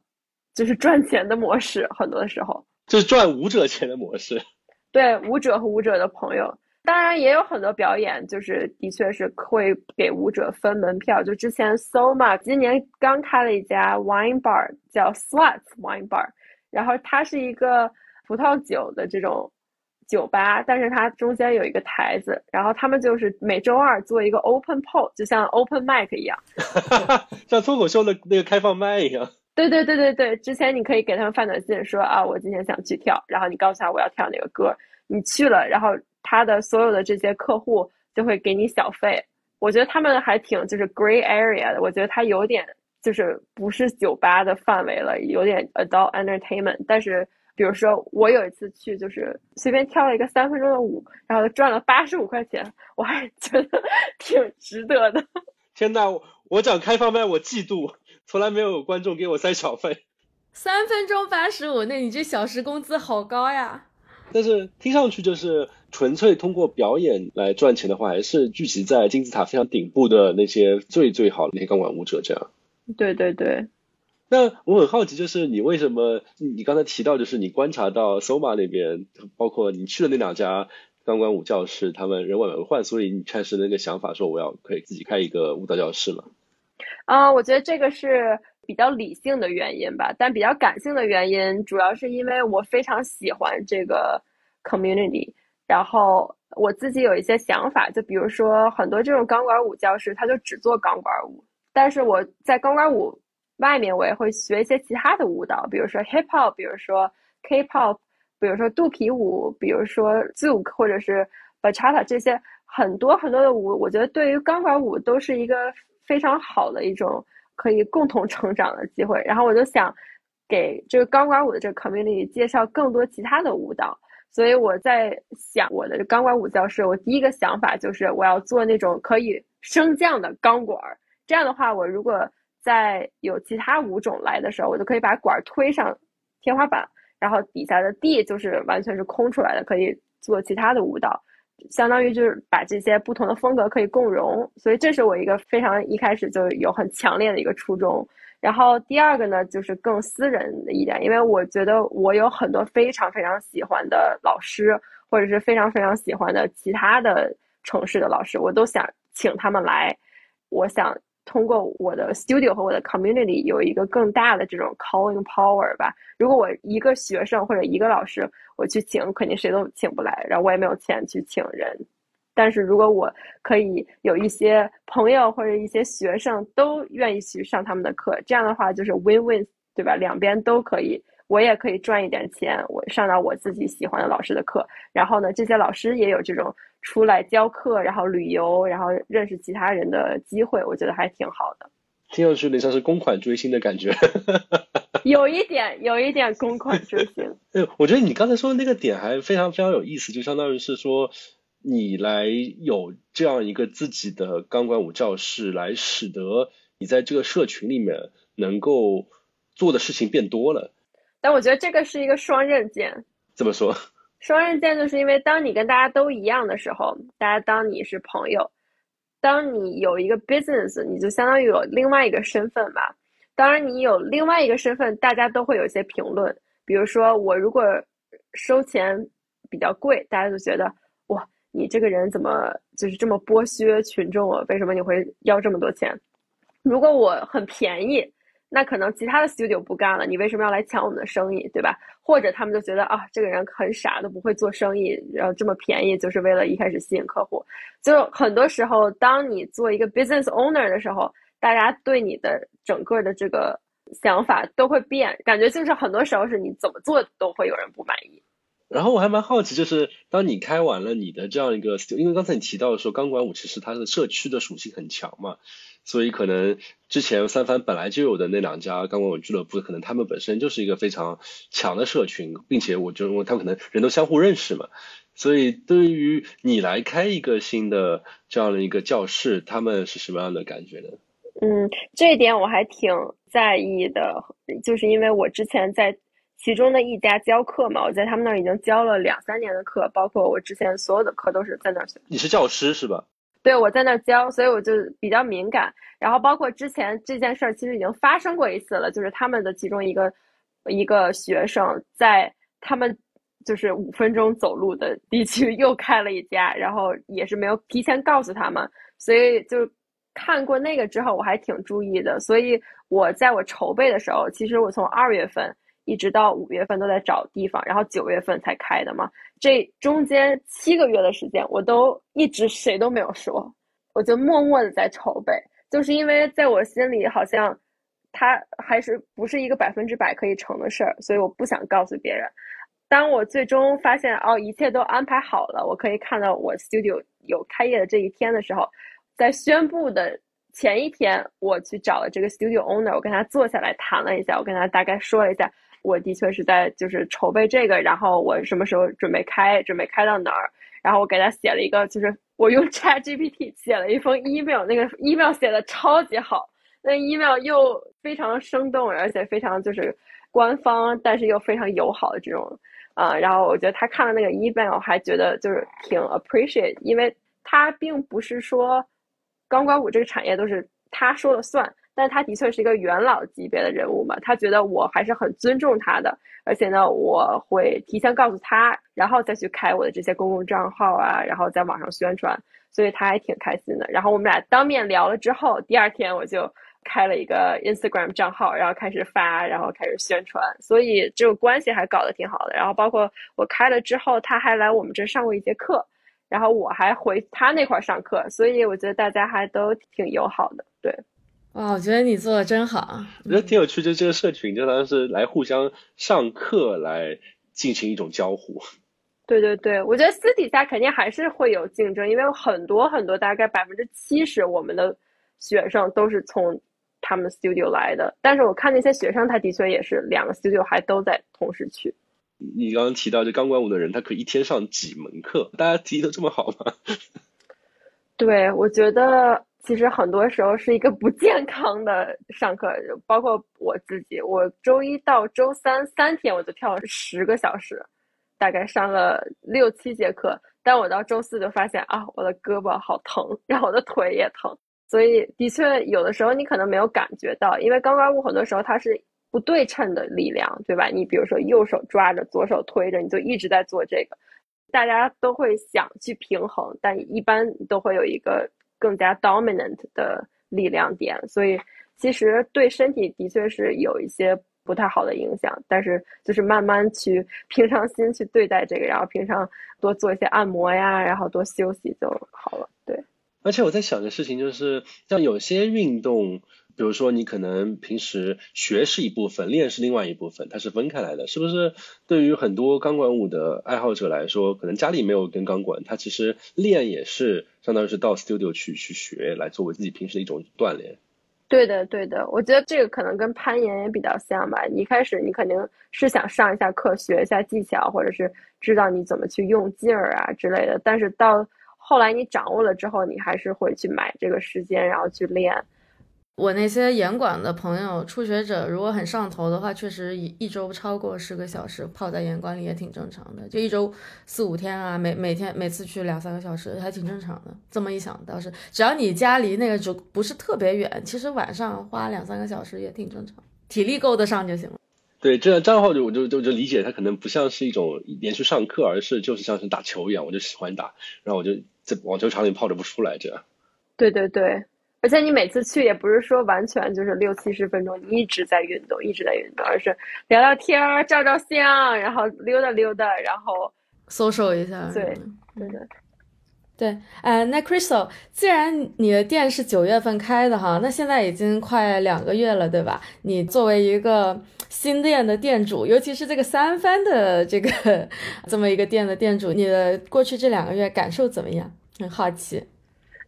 就是赚钱的模式，很多的时候就是赚舞者钱的模式。对，舞者和舞者的朋友。当然也有很多表演，就是的确是会给舞者分门票。就之前 Soma 今年刚开了一家 wine bar，叫 Sluts Wine Bar，然后它是一个葡萄酒的这种酒吧，但是它中间有一个台子，然后他们就是每周二做一个 open p o l 就像 open mic 一样，像脱口秀的那个开放麦一样。对对对对对，之前你可以给他们发短信说啊，我今天想去跳，然后你告诉他我要跳哪个歌，你去了，然后他的所有的这些客户就会给你小费。我觉得他们还挺就是 gray area 的，我觉得他有点就是不是酒吧的范围了，有点 adult entertainment。但是比如说我有一次去，就是随便跳了一个三分钟的舞，然后赚了八十五块钱，我还觉得 挺值得的。天呐，我讲开放麦，我嫉妒。从来没有观众给我塞小费，三分钟八十五，那你这小时工资好高呀！但是听上去就是纯粹通过表演来赚钱的话，还是聚集在金字塔非常顶部的那些最最好的那些钢管舞者这样。对对对。那我很好奇，就是你为什么你刚才提到，就是你观察到 Soma 那边，包括你去的那两家钢管舞教室，他们人满为患，所以你开始那个想法说我要可以自己开一个舞蹈教室嘛？啊，我觉得这个是比较理性的原因吧，但比较感性的原因，主要是因为我非常喜欢这个 community，然后我自己有一些想法，就比如说很多这种钢管舞教室，他就只做钢管舞，但是我在钢管舞外面，我也会学一些其他的舞蹈，比如说 hip hop，比如说 K-pop，比如说肚皮舞，比如说 Zouk 或者是 Bachata 这些很多很多的舞，我觉得对于钢管舞都是一个。非常好的一种可以共同成长的机会，然后我就想给这个钢管舞的这个 community 介绍更多其他的舞蹈，所以我在想我的钢管舞教室，我第一个想法就是我要做那种可以升降的钢管儿，这样的话，我如果在有其他舞种来的时候，我就可以把管儿推上天花板，然后底下的地就是完全是空出来的，可以做其他的舞蹈。相当于就是把这些不同的风格可以共融，所以这是我一个非常一开始就有很强烈的一个初衷。然后第二个呢，就是更私人的一点，因为我觉得我有很多非常非常喜欢的老师，或者是非常非常喜欢的其他的城市的老师，我都想请他们来。我想。通过我的 studio 和我的 community 有一个更大的这种 calling power 吧。如果我一个学生或者一个老师我去请，肯定谁都请不来，然后我也没有钱去请人。但是如果我可以有一些朋友或者一些学生都愿意去上他们的课，这样的话就是 win win，对吧？两边都可以。我也可以赚一点钱，我上到我自己喜欢的老师的课，然后呢，这些老师也有这种出来教课，然后旅游，然后认识其他人的机会，我觉得还挺好的。听上去有点像是公款追星的感觉，有一点，有一点公款追星。对，我觉得你刚才说的那个点还非常非常有意思，就相当于是说，你来有这样一个自己的钢管舞教室，来使得你在这个社群里面能够做的事情变多了。但我觉得这个是一个双刃剑。怎么说？双刃剑就是因为当你跟大家都一样的时候，大家当你是朋友；当你有一个 business，你就相当于有另外一个身份吧。当然，你有另外一个身份，大家都会有一些评论。比如说，我如果收钱比较贵，大家就觉得哇，你这个人怎么就是这么剥削群众啊？为什么你会要这么多钱？如果我很便宜。那可能其他的 studio 不干了，你为什么要来抢我们的生意，对吧？或者他们就觉得啊，这个人很傻，都不会做生意，然后这么便宜，就是为了一开始吸引客户。就很多时候，当你做一个 business owner 的时候，大家对你的整个的这个想法都会变，感觉就是很多时候是你怎么做都会有人不满意。然后我还蛮好奇，就是当你开完了你的这样一个，因为刚才你提到说钢管舞其实它的社区的属性很强嘛。所以可能之前三番本来就有的那两家钢管舞俱乐部，可能他们本身就是一个非常强的社群，并且我就认为他们可能人都相互认识嘛。所以对于你来开一个新的这样的一个教室，他们是什么样的感觉呢？嗯，这一点我还挺在意的，就是因为我之前在其中的一家教课嘛，我在他们那儿已经教了两三年的课，包括我之前所有的课都是在那儿学。你是教师是吧？对，我在那儿教，所以我就比较敏感。然后包括之前这件事儿，其实已经发生过一次了，就是他们的其中一个一个学生在他们就是五分钟走路的地区又开了一家，然后也是没有提前告诉他们，所以就看过那个之后，我还挺注意的。所以我在我筹备的时候，其实我从二月份。一直到五月份都在找地方，然后九月份才开的嘛。这中间七个月的时间，我都一直谁都没有说，我就默默的在筹备。就是因为在我心里，好像它还是不是一个百分之百可以成的事儿，所以我不想告诉别人。当我最终发现哦，一切都安排好了，我可以看到我 studio 有开业的这一天的时候，在宣布的前一天，我去找了这个 studio owner，我跟他坐下来谈了一下，我跟他大概说了一下，我的确是在就是筹备这个，然后我什么时候准备开，准备开到哪儿，然后我给他写了一个，就是我用 Chat GPT 写了一封 email，那个 email 写的超级好，那 email 又非常生动，而且非常就是官方，但是又非常友好的这种。啊，然后我觉得他看了那个 email，还觉得就是挺 appreciate，因为他并不是说钢管舞这个产业都是他说了算，但他的确是一个元老级别的人物嘛，他觉得我还是很尊重他的，而且呢，我会提前告诉他，然后再去开我的这些公共账号啊，然后在网上宣传，所以他还挺开心的。然后我们俩当面聊了之后，第二天我就。开了一个 Instagram 账号，然后开始发，然后开始宣传，所以这个关系还搞得挺好的。然后包括我开了之后，他还来我们这上过一节课，然后我还回他那块儿上课，所以我觉得大家还都挺友好的。对，哇，我觉得你做的真好，我觉得挺有趣。就这个社群，就当是来互相上课，来进行一种交互。对对对，我觉得私底下肯定还是会有竞争，因为有很多很多，大概百分之七十我们的学生都是从。他们 studio 来的，但是我看那些学生，他的确也是两个 studio 还都在同时去。你刚刚提到这钢管舞的人，他可以一天上几门课？大家提的这么好吗？对，我觉得其实很多时候是一个不健康的上课，包括我自己，我周一到周三三天我就跳了十个小时，大概上了六七节课，但我到周四就发现啊，我的胳膊好疼，然后我的腿也疼。所以，的确，有的时候你可能没有感觉到，因为钢管舞很多时候它是不对称的力量，对吧？你比如说右手抓着，左手推着，你就一直在做这个，大家都会想去平衡，但一般都会有一个更加 dominant 的力量点，所以其实对身体的确是有一些不太好的影响。但是就是慢慢去平常心去对待这个，然后平常多做一些按摩呀，然后多休息就好了。对。而且我在想的事情就是，像有些运动，比如说你可能平时学是一部分，练是另外一部分，它是分开来的，是不是？对于很多钢管舞的爱好者来说，可能家里没有根钢管，他其实练也是相当于是到 studio 去去学，来作为自己平时的一种锻炼。对的，对的，我觉得这个可能跟攀岩也比较像吧。一开始你肯定是想上一下课，学一下技巧，或者是知道你怎么去用劲儿啊之类的，但是到后来你掌握了之后，你还是会去买这个时间，然后去练。我那些严管的朋友，初学者如果很上头的话，确实一一周超过十个小时泡在严管里也挺正常的。就一周四五天啊，每每天每次去两三个小时，还挺正常的。这么一想倒是，只要你家离那个就不是特别远，其实晚上花两三个小时也挺正常，体力够得上就行了。对，这样账号就我就就就理解，它可能不像是一种连续上课，而是就是像是打球一样，我就喜欢打，然后我就。在网球场里泡着不出来，这样。对对对，而且你每次去也不是说完全就是六七十分钟，你一直在运动，一直在运动，而是聊聊天儿、照照相，然后溜达溜达，然后 social 一下。对对对。对，哎，那 Crystal，既然你的店是九月份开的哈，那现在已经快两个月了，对吧？你作为一个新店的店主，尤其是这个三番的这个 这么一个店的店主，你的过去这两个月感受怎么样？很好奇。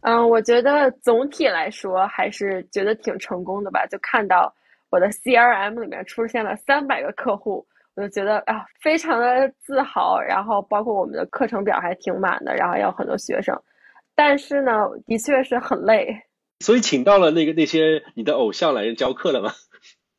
嗯，我觉得总体来说还是觉得挺成功的吧，就看到我的 CRM 里面出现了三百个客户。我就觉得啊，非常的自豪。然后包括我们的课程表还挺满的，然后有很多学生。但是呢，的确是很累。所以请到了那个那些你的偶像来教课了吗？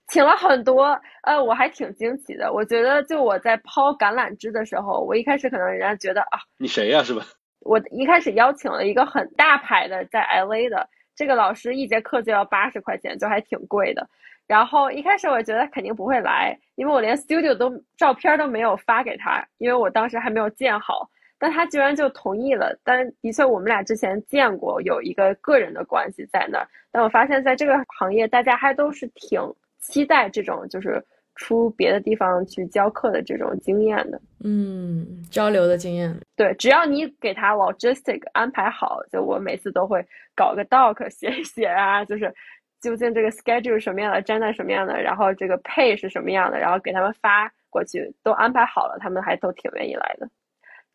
请了很多，呃，我还挺惊奇的。我觉得就我在抛橄榄枝的时候，我一开始可能人家觉得啊，你谁呀，是吧？我一开始邀请了一个很大牌的在 LA 的这个老师，一节课就要八十块钱，就还挺贵的。然后一开始我觉得肯定不会来，因为我连 studio 都照片都没有发给他，因为我当时还没有建好。但他居然就同意了。但的确，我们俩之前见过，有一个个人的关系在那儿。但我发现，在这个行业，大家还都是挺期待这种就是出别的地方去教课的这种经验的。嗯，交流的经验。对，只要你给他 logistic 安排好，就我每次都会搞个 doc 写一写啊，就是。究竟这个 schedule 是什么样的，站在什么样的，然后这个 pay 是什么样的，然后给他们发过去，都安排好了，他们还都挺愿意来的。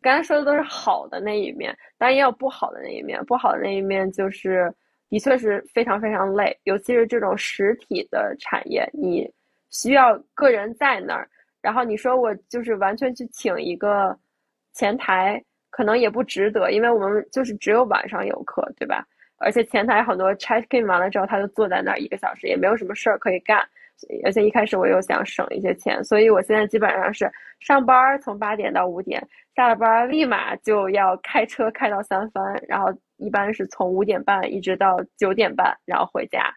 刚才说的都是好的那一面，当然也有不好的那一面。不好的那一面就是，的确是非常非常累，尤其是这种实体的产业，你需要个人在那儿。然后你说我就是完全去请一个前台，可能也不值得，因为我们就是只有晚上有课，对吧？而且前台很多 check in 完了之后，他就坐在那儿一个小时，也没有什么事儿可以干。而且一开始我又想省一些钱，所以我现在基本上是上班从八点到五点，下了班立马就要开车开到三藩，然后一般是从五点半一直到九点半，然后回家。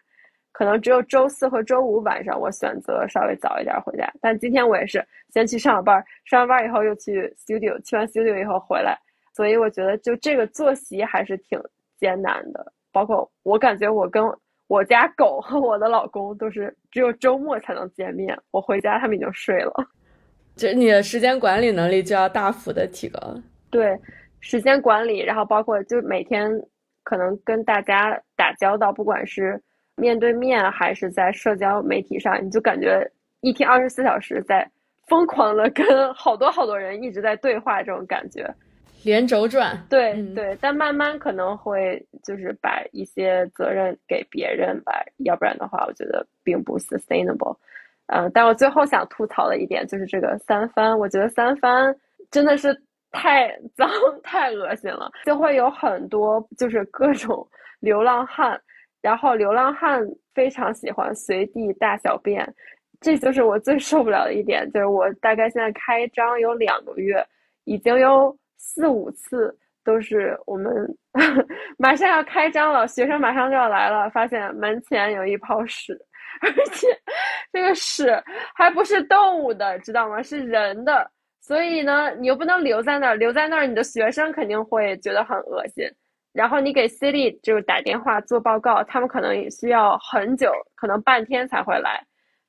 可能只有周四和周五晚上我选择稍微早一点回家，但今天我也是先去上了班，上完班以后又去 studio，去完 studio 以后回来，所以我觉得就这个作息还是挺艰难的。包括我感觉我跟。我家狗 和我的老公都是只有周末才能见面，我回家他们已经睡了。就你的时间管理能力就要大幅的提高。对，时间管理，然后包括就每天可能跟大家打交道，不管是面对面还是在社交媒体上，你就感觉一天二十四小时在疯狂的跟 好多好多人一直在对话，这种感觉。连轴转，对对，但慢慢可能会就是把一些责任给别人吧，要不然的话，我觉得并不 sustainable。嗯，但我最后想吐槽的一点就是这个三番，我觉得三番真的是太脏 太恶心了，就会有很多就是各种流浪汉，然后流浪汉非常喜欢随地大小便，这就是我最受不了的一点，就是我大概现在开张有两个月，已经有。四五次都是我们 马上要开张了，学生马上就要来了，发现门前有一泡屎，而且这个屎还不是动物的，知道吗？是人的，所以呢，你又不能留在那儿，留在那儿，你的学生肯定会觉得很恶心。然后你给 City 就打电话做报告，他们可能也需要很久，可能半天才会来，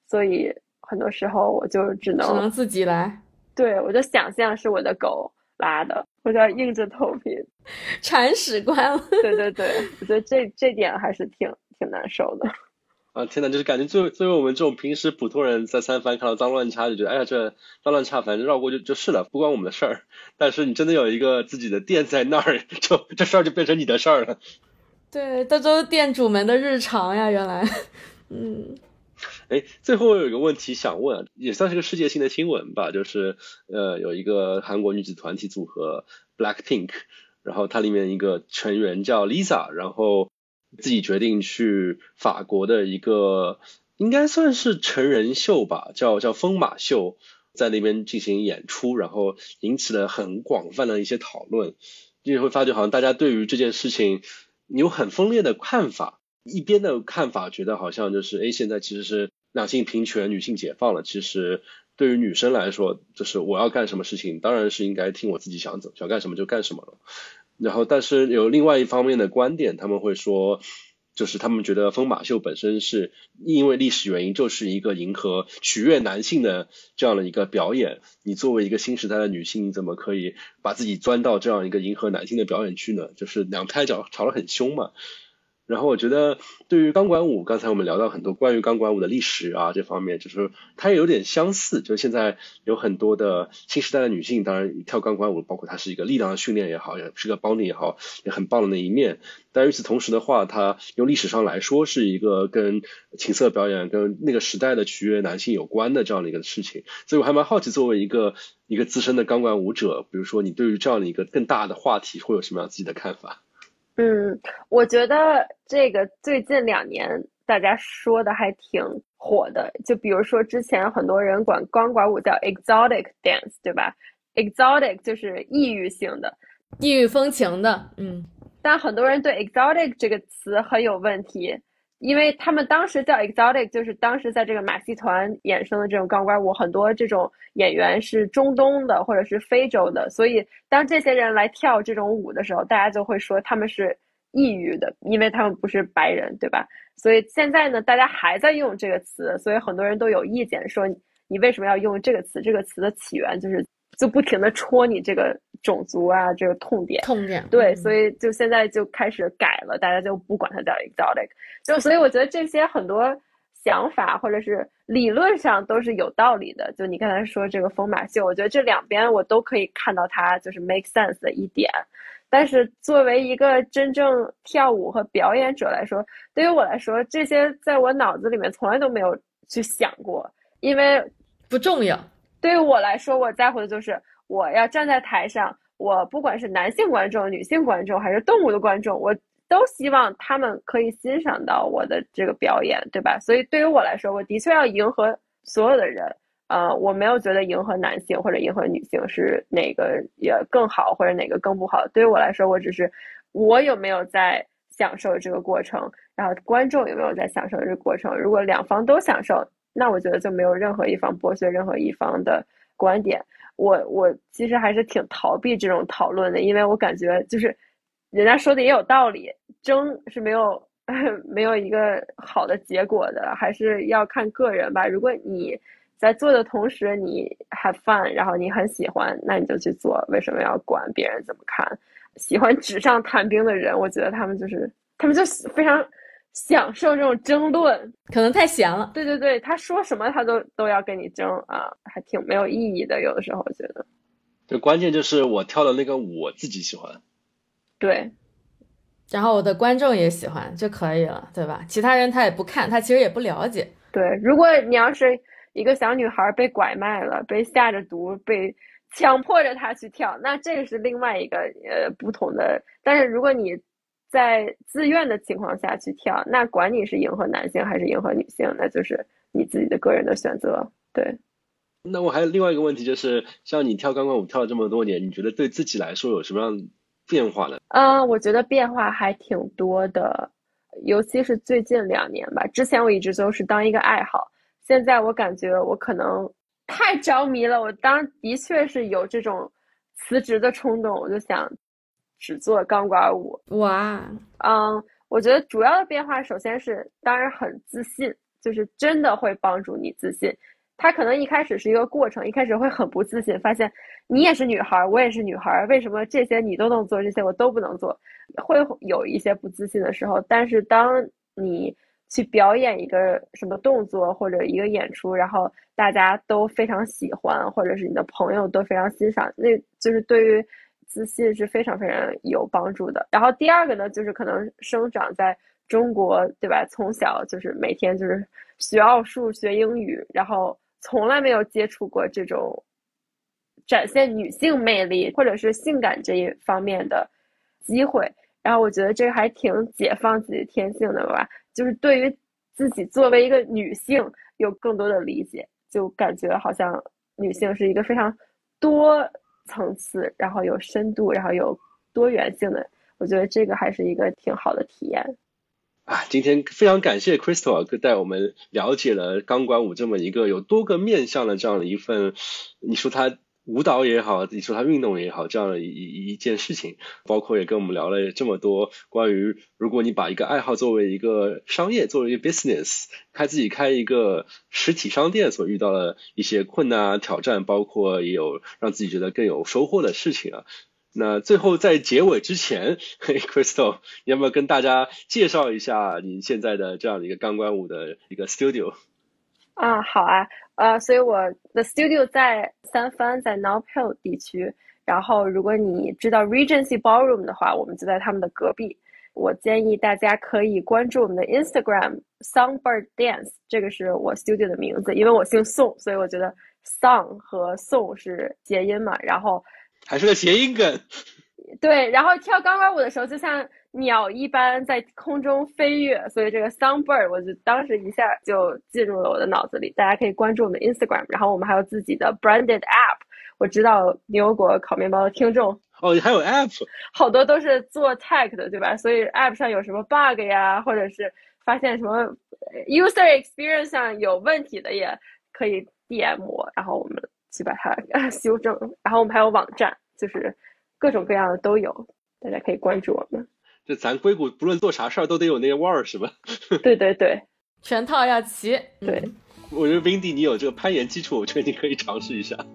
所以很多时候我就只能只能自己来。对，我就想象是我的狗。拉的，我就要硬着头皮铲屎官。对对对，我觉得这这点还是挺挺难受的。啊天呐，就是感觉作为作为我们这种平时普通人在三番看到脏乱差就觉得，哎呀这脏乱差反正绕过就就是了，不关我们的事儿。但是你真的有一个自己的店在那儿，就这事儿就变成你的事儿了。对，这都是店主们的日常呀，原来，嗯。哎，最后有一个问题想问，也算是个世界性的新闻吧，就是呃，有一个韩国女子团体组合 Black Pink，然后它里面一个成员叫 Lisa，然后自己决定去法国的一个应该算是成人秀吧，叫叫疯马秀，在那边进行演出，然后引起了很广泛的一些讨论，你会发觉好像大家对于这件事情有很锋利的看法。一边的看法觉得好像就是，哎，现在其实是两性平权、女性解放了。其实对于女生来说，就是我要干什么事情，当然是应该听我自己想怎想干什么就干什么了。然后，但是有另外一方面的观点，他们会说，就是他们觉得疯马秀本身是因为历史原因，就是一个迎合取悦男性的这样的一个表演。你作为一个新时代的女性，你怎么可以把自己钻到这样一个迎合男性的表演去呢？就是两拍脚吵得很凶嘛。然后我觉得，对于钢管舞，刚才我们聊到很多关于钢管舞的历史啊，这方面就是它也有点相似。就是现在有很多的新时代的女性，当然跳钢管舞，包括它是一个力量的训练也好，也是个帮你也好，也很棒的那一面。但与此同时的话，它用历史上来说是一个跟情色表演、跟那个时代的取悦男性有关的这样的一个事情。所以我还蛮好奇，作为一个一个资深的钢管舞者，比如说你对于这样的一个更大的话题，会有什么样自己的看法？嗯，我觉得这个最近两年大家说的还挺火的，就比如说之前很多人管钢管舞叫 exotic dance，对吧？exotic 就是异域性的、异域风情的，嗯。但很多人对 exotic 这个词很有问题。因为他们当时叫 exotic，就是当时在这个马戏团衍生的这种钢管舞，很多这种演员是中东的或者是非洲的，所以当这些人来跳这种舞的时候，大家就会说他们是异域的，因为他们不是白人，对吧？所以现在呢，大家还在用这个词，所以很多人都有意见，说你为什么要用这个词？这个词的起源就是就不停的戳你这个种族啊这个痛点。痛点。对，嗯所以就现在就开始改了，大家就不管它叫 exotic，就所以我觉得这些很多想法或者是理论上都是有道理的。就你刚才说这个疯马秀，我觉得这两边我都可以看到它就是 make sense 的一点。但是作为一个真正跳舞和表演者来说，对于我来说，这些在我脑子里面从来都没有去想过，因为不重要。对于我来说，我在乎的就是我要站在台上，我不管是男性观众、女性观众还是动物的观众，我都希望他们可以欣赏到我的这个表演，对吧？所以对于我来说，我的确要迎合所有的人。呃，我没有觉得迎合男性或者迎合女性是哪个也更好，或者哪个更不好。对于我来说，我只是我有没有在享受这个过程，然后观众有没有在享受这个过程。如果两方都享受，那我觉得就没有任何一方剥削任何一方的观点。我我其实还是挺逃避这种讨论的，因为我感觉就是人家说的也有道理，争是没有 没有一个好的结果的，还是要看个人吧。如果你在做的同时你 have fun，然后你很喜欢，那你就去做，为什么要管别人怎么看？喜欢纸上谈兵的人，我觉得他们就是他们就非常享受这种争论。可能太闲了。对对对，他说什么他都都要跟你争啊，还挺没有意义的。有的时候我觉得，就关键就是我跳的那个舞我自己喜欢。对然后我的观众也喜欢就可以了，对吧？其他人他也不看，他其实也不了解。对，如果你要是一个小女孩被拐卖了，被下着毒，被强迫着她去跳，那这个是另外一个呃不同的。但是如果你在自愿的情况下去跳，那管你是迎合男性还是迎合女性，那就是你自己的个人的选择。对，那我还有另外一个问题，就是像你跳钢管舞跳了这么多年，你觉得对自己来说有什么样的变化呢？嗯，我觉得变化还挺多的，尤其是最近两年吧。之前我一直都是当一个爱好，现在我感觉我可能太着迷了。我当的确是有这种辞职的冲动，我就想只做钢管舞。哇，嗯，我觉得主要的变化，首先是当然很自信，就是真的会帮助你自信。他可能一开始是一个过程，一开始会很不自信，发现你也是女孩，我也是女孩，为什么这些你都能做，这些我都不能做？会有一些不自信的时候。但是当你去表演一个什么动作或者一个演出，然后大家都非常喜欢，或者是你的朋友都非常欣赏，那就是对于自信是非常非常有帮助的。然后第二个呢，就是可能生长在中国，对吧？从小就是每天就是学奥数、学英语，然后从来没有接触过这种展现女性魅力或者是性感这一方面的机会。然后我觉得这还挺解放自己天性的吧，就是对于自己作为一个女性有更多的理解，就感觉好像女性是一个非常多层次，然后有深度，然后有多元性的。我觉得这个还是一个挺好的体验。啊，今天非常感谢 Crystal 带我们了解了钢管舞这么一个有多个面向的这样的一份，你说它舞蹈也好，你说它运动也好，这样的一一件事情，包括也跟我们聊了这么多关于如果你把一个爱好作为一个商业，作为一个 business，开自己开一个实体商店所遇到的一些困难啊、挑战，包括也有让自己觉得更有收获的事情啊。那最后在结尾之前嘿，Crystal，你要不要跟大家介绍一下你现在的这样的一个钢管舞的一个 studio？啊，好啊，呃，所以我的 studio 在三藩，在 North Hill 地区。然后，如果你知道 Regency Ballroom 的话，我们就在他们的隔壁。我建议大家可以关注我们的 Instagram Songbird Dance，这个是我 studio 的名字，因为我姓宋，所以我觉得 Song 和宋是谐音嘛。然后还是个谐音梗。对，然后跳钢管舞的时候，就像鸟一般在空中飞跃，所以这个 songbird 我就当时一下就进入了我的脑子里。大家可以关注我们的 Instagram，然后我们还有自己的 branded app。我知道牛油果烤面包的听众哦，还有 app，好多都是做 tech 的，对吧？所以 app 上有什么 bug 呀，或者是发现什么 user experience 上有问题的，也可以 DM 我，然后我们去把它 修正。然后我们还有网站，就是。各种各样的都有，大家可以关注我们。就咱硅谷不论做啥事儿都得有那个味儿，是吧？对对对，全套要齐。对，我觉得 Windy 你有这个攀岩基础，我觉得你可以尝试一下。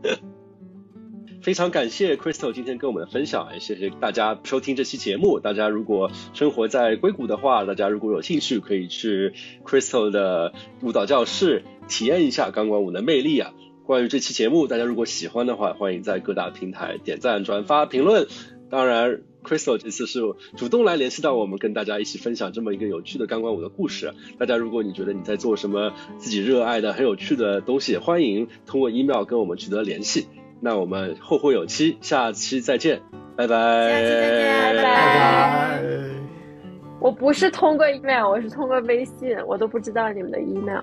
非常感谢 Crystal 今天跟我们的分享，也谢谢大家收听这期节目。大家如果生活在硅谷的话，大家如果有兴趣，可以去 Crystal 的舞蹈教室体验一下钢管舞的魅力啊。关于这期节目，大家如果喜欢的话，欢迎在各大平台点赞、转发、评论。当然，Crystal 这次是主动来联系到我们，跟大家一起分享这么一个有趣的钢管舞的故事。大家如果你觉得你在做什么自己热爱的很有趣的东西，欢迎通过 email 跟我们取得联系。那我们后会有期，下期再见，拜拜。下期再见拜拜。我不是通过 email，我是通过微信，我都不知道你们的 email。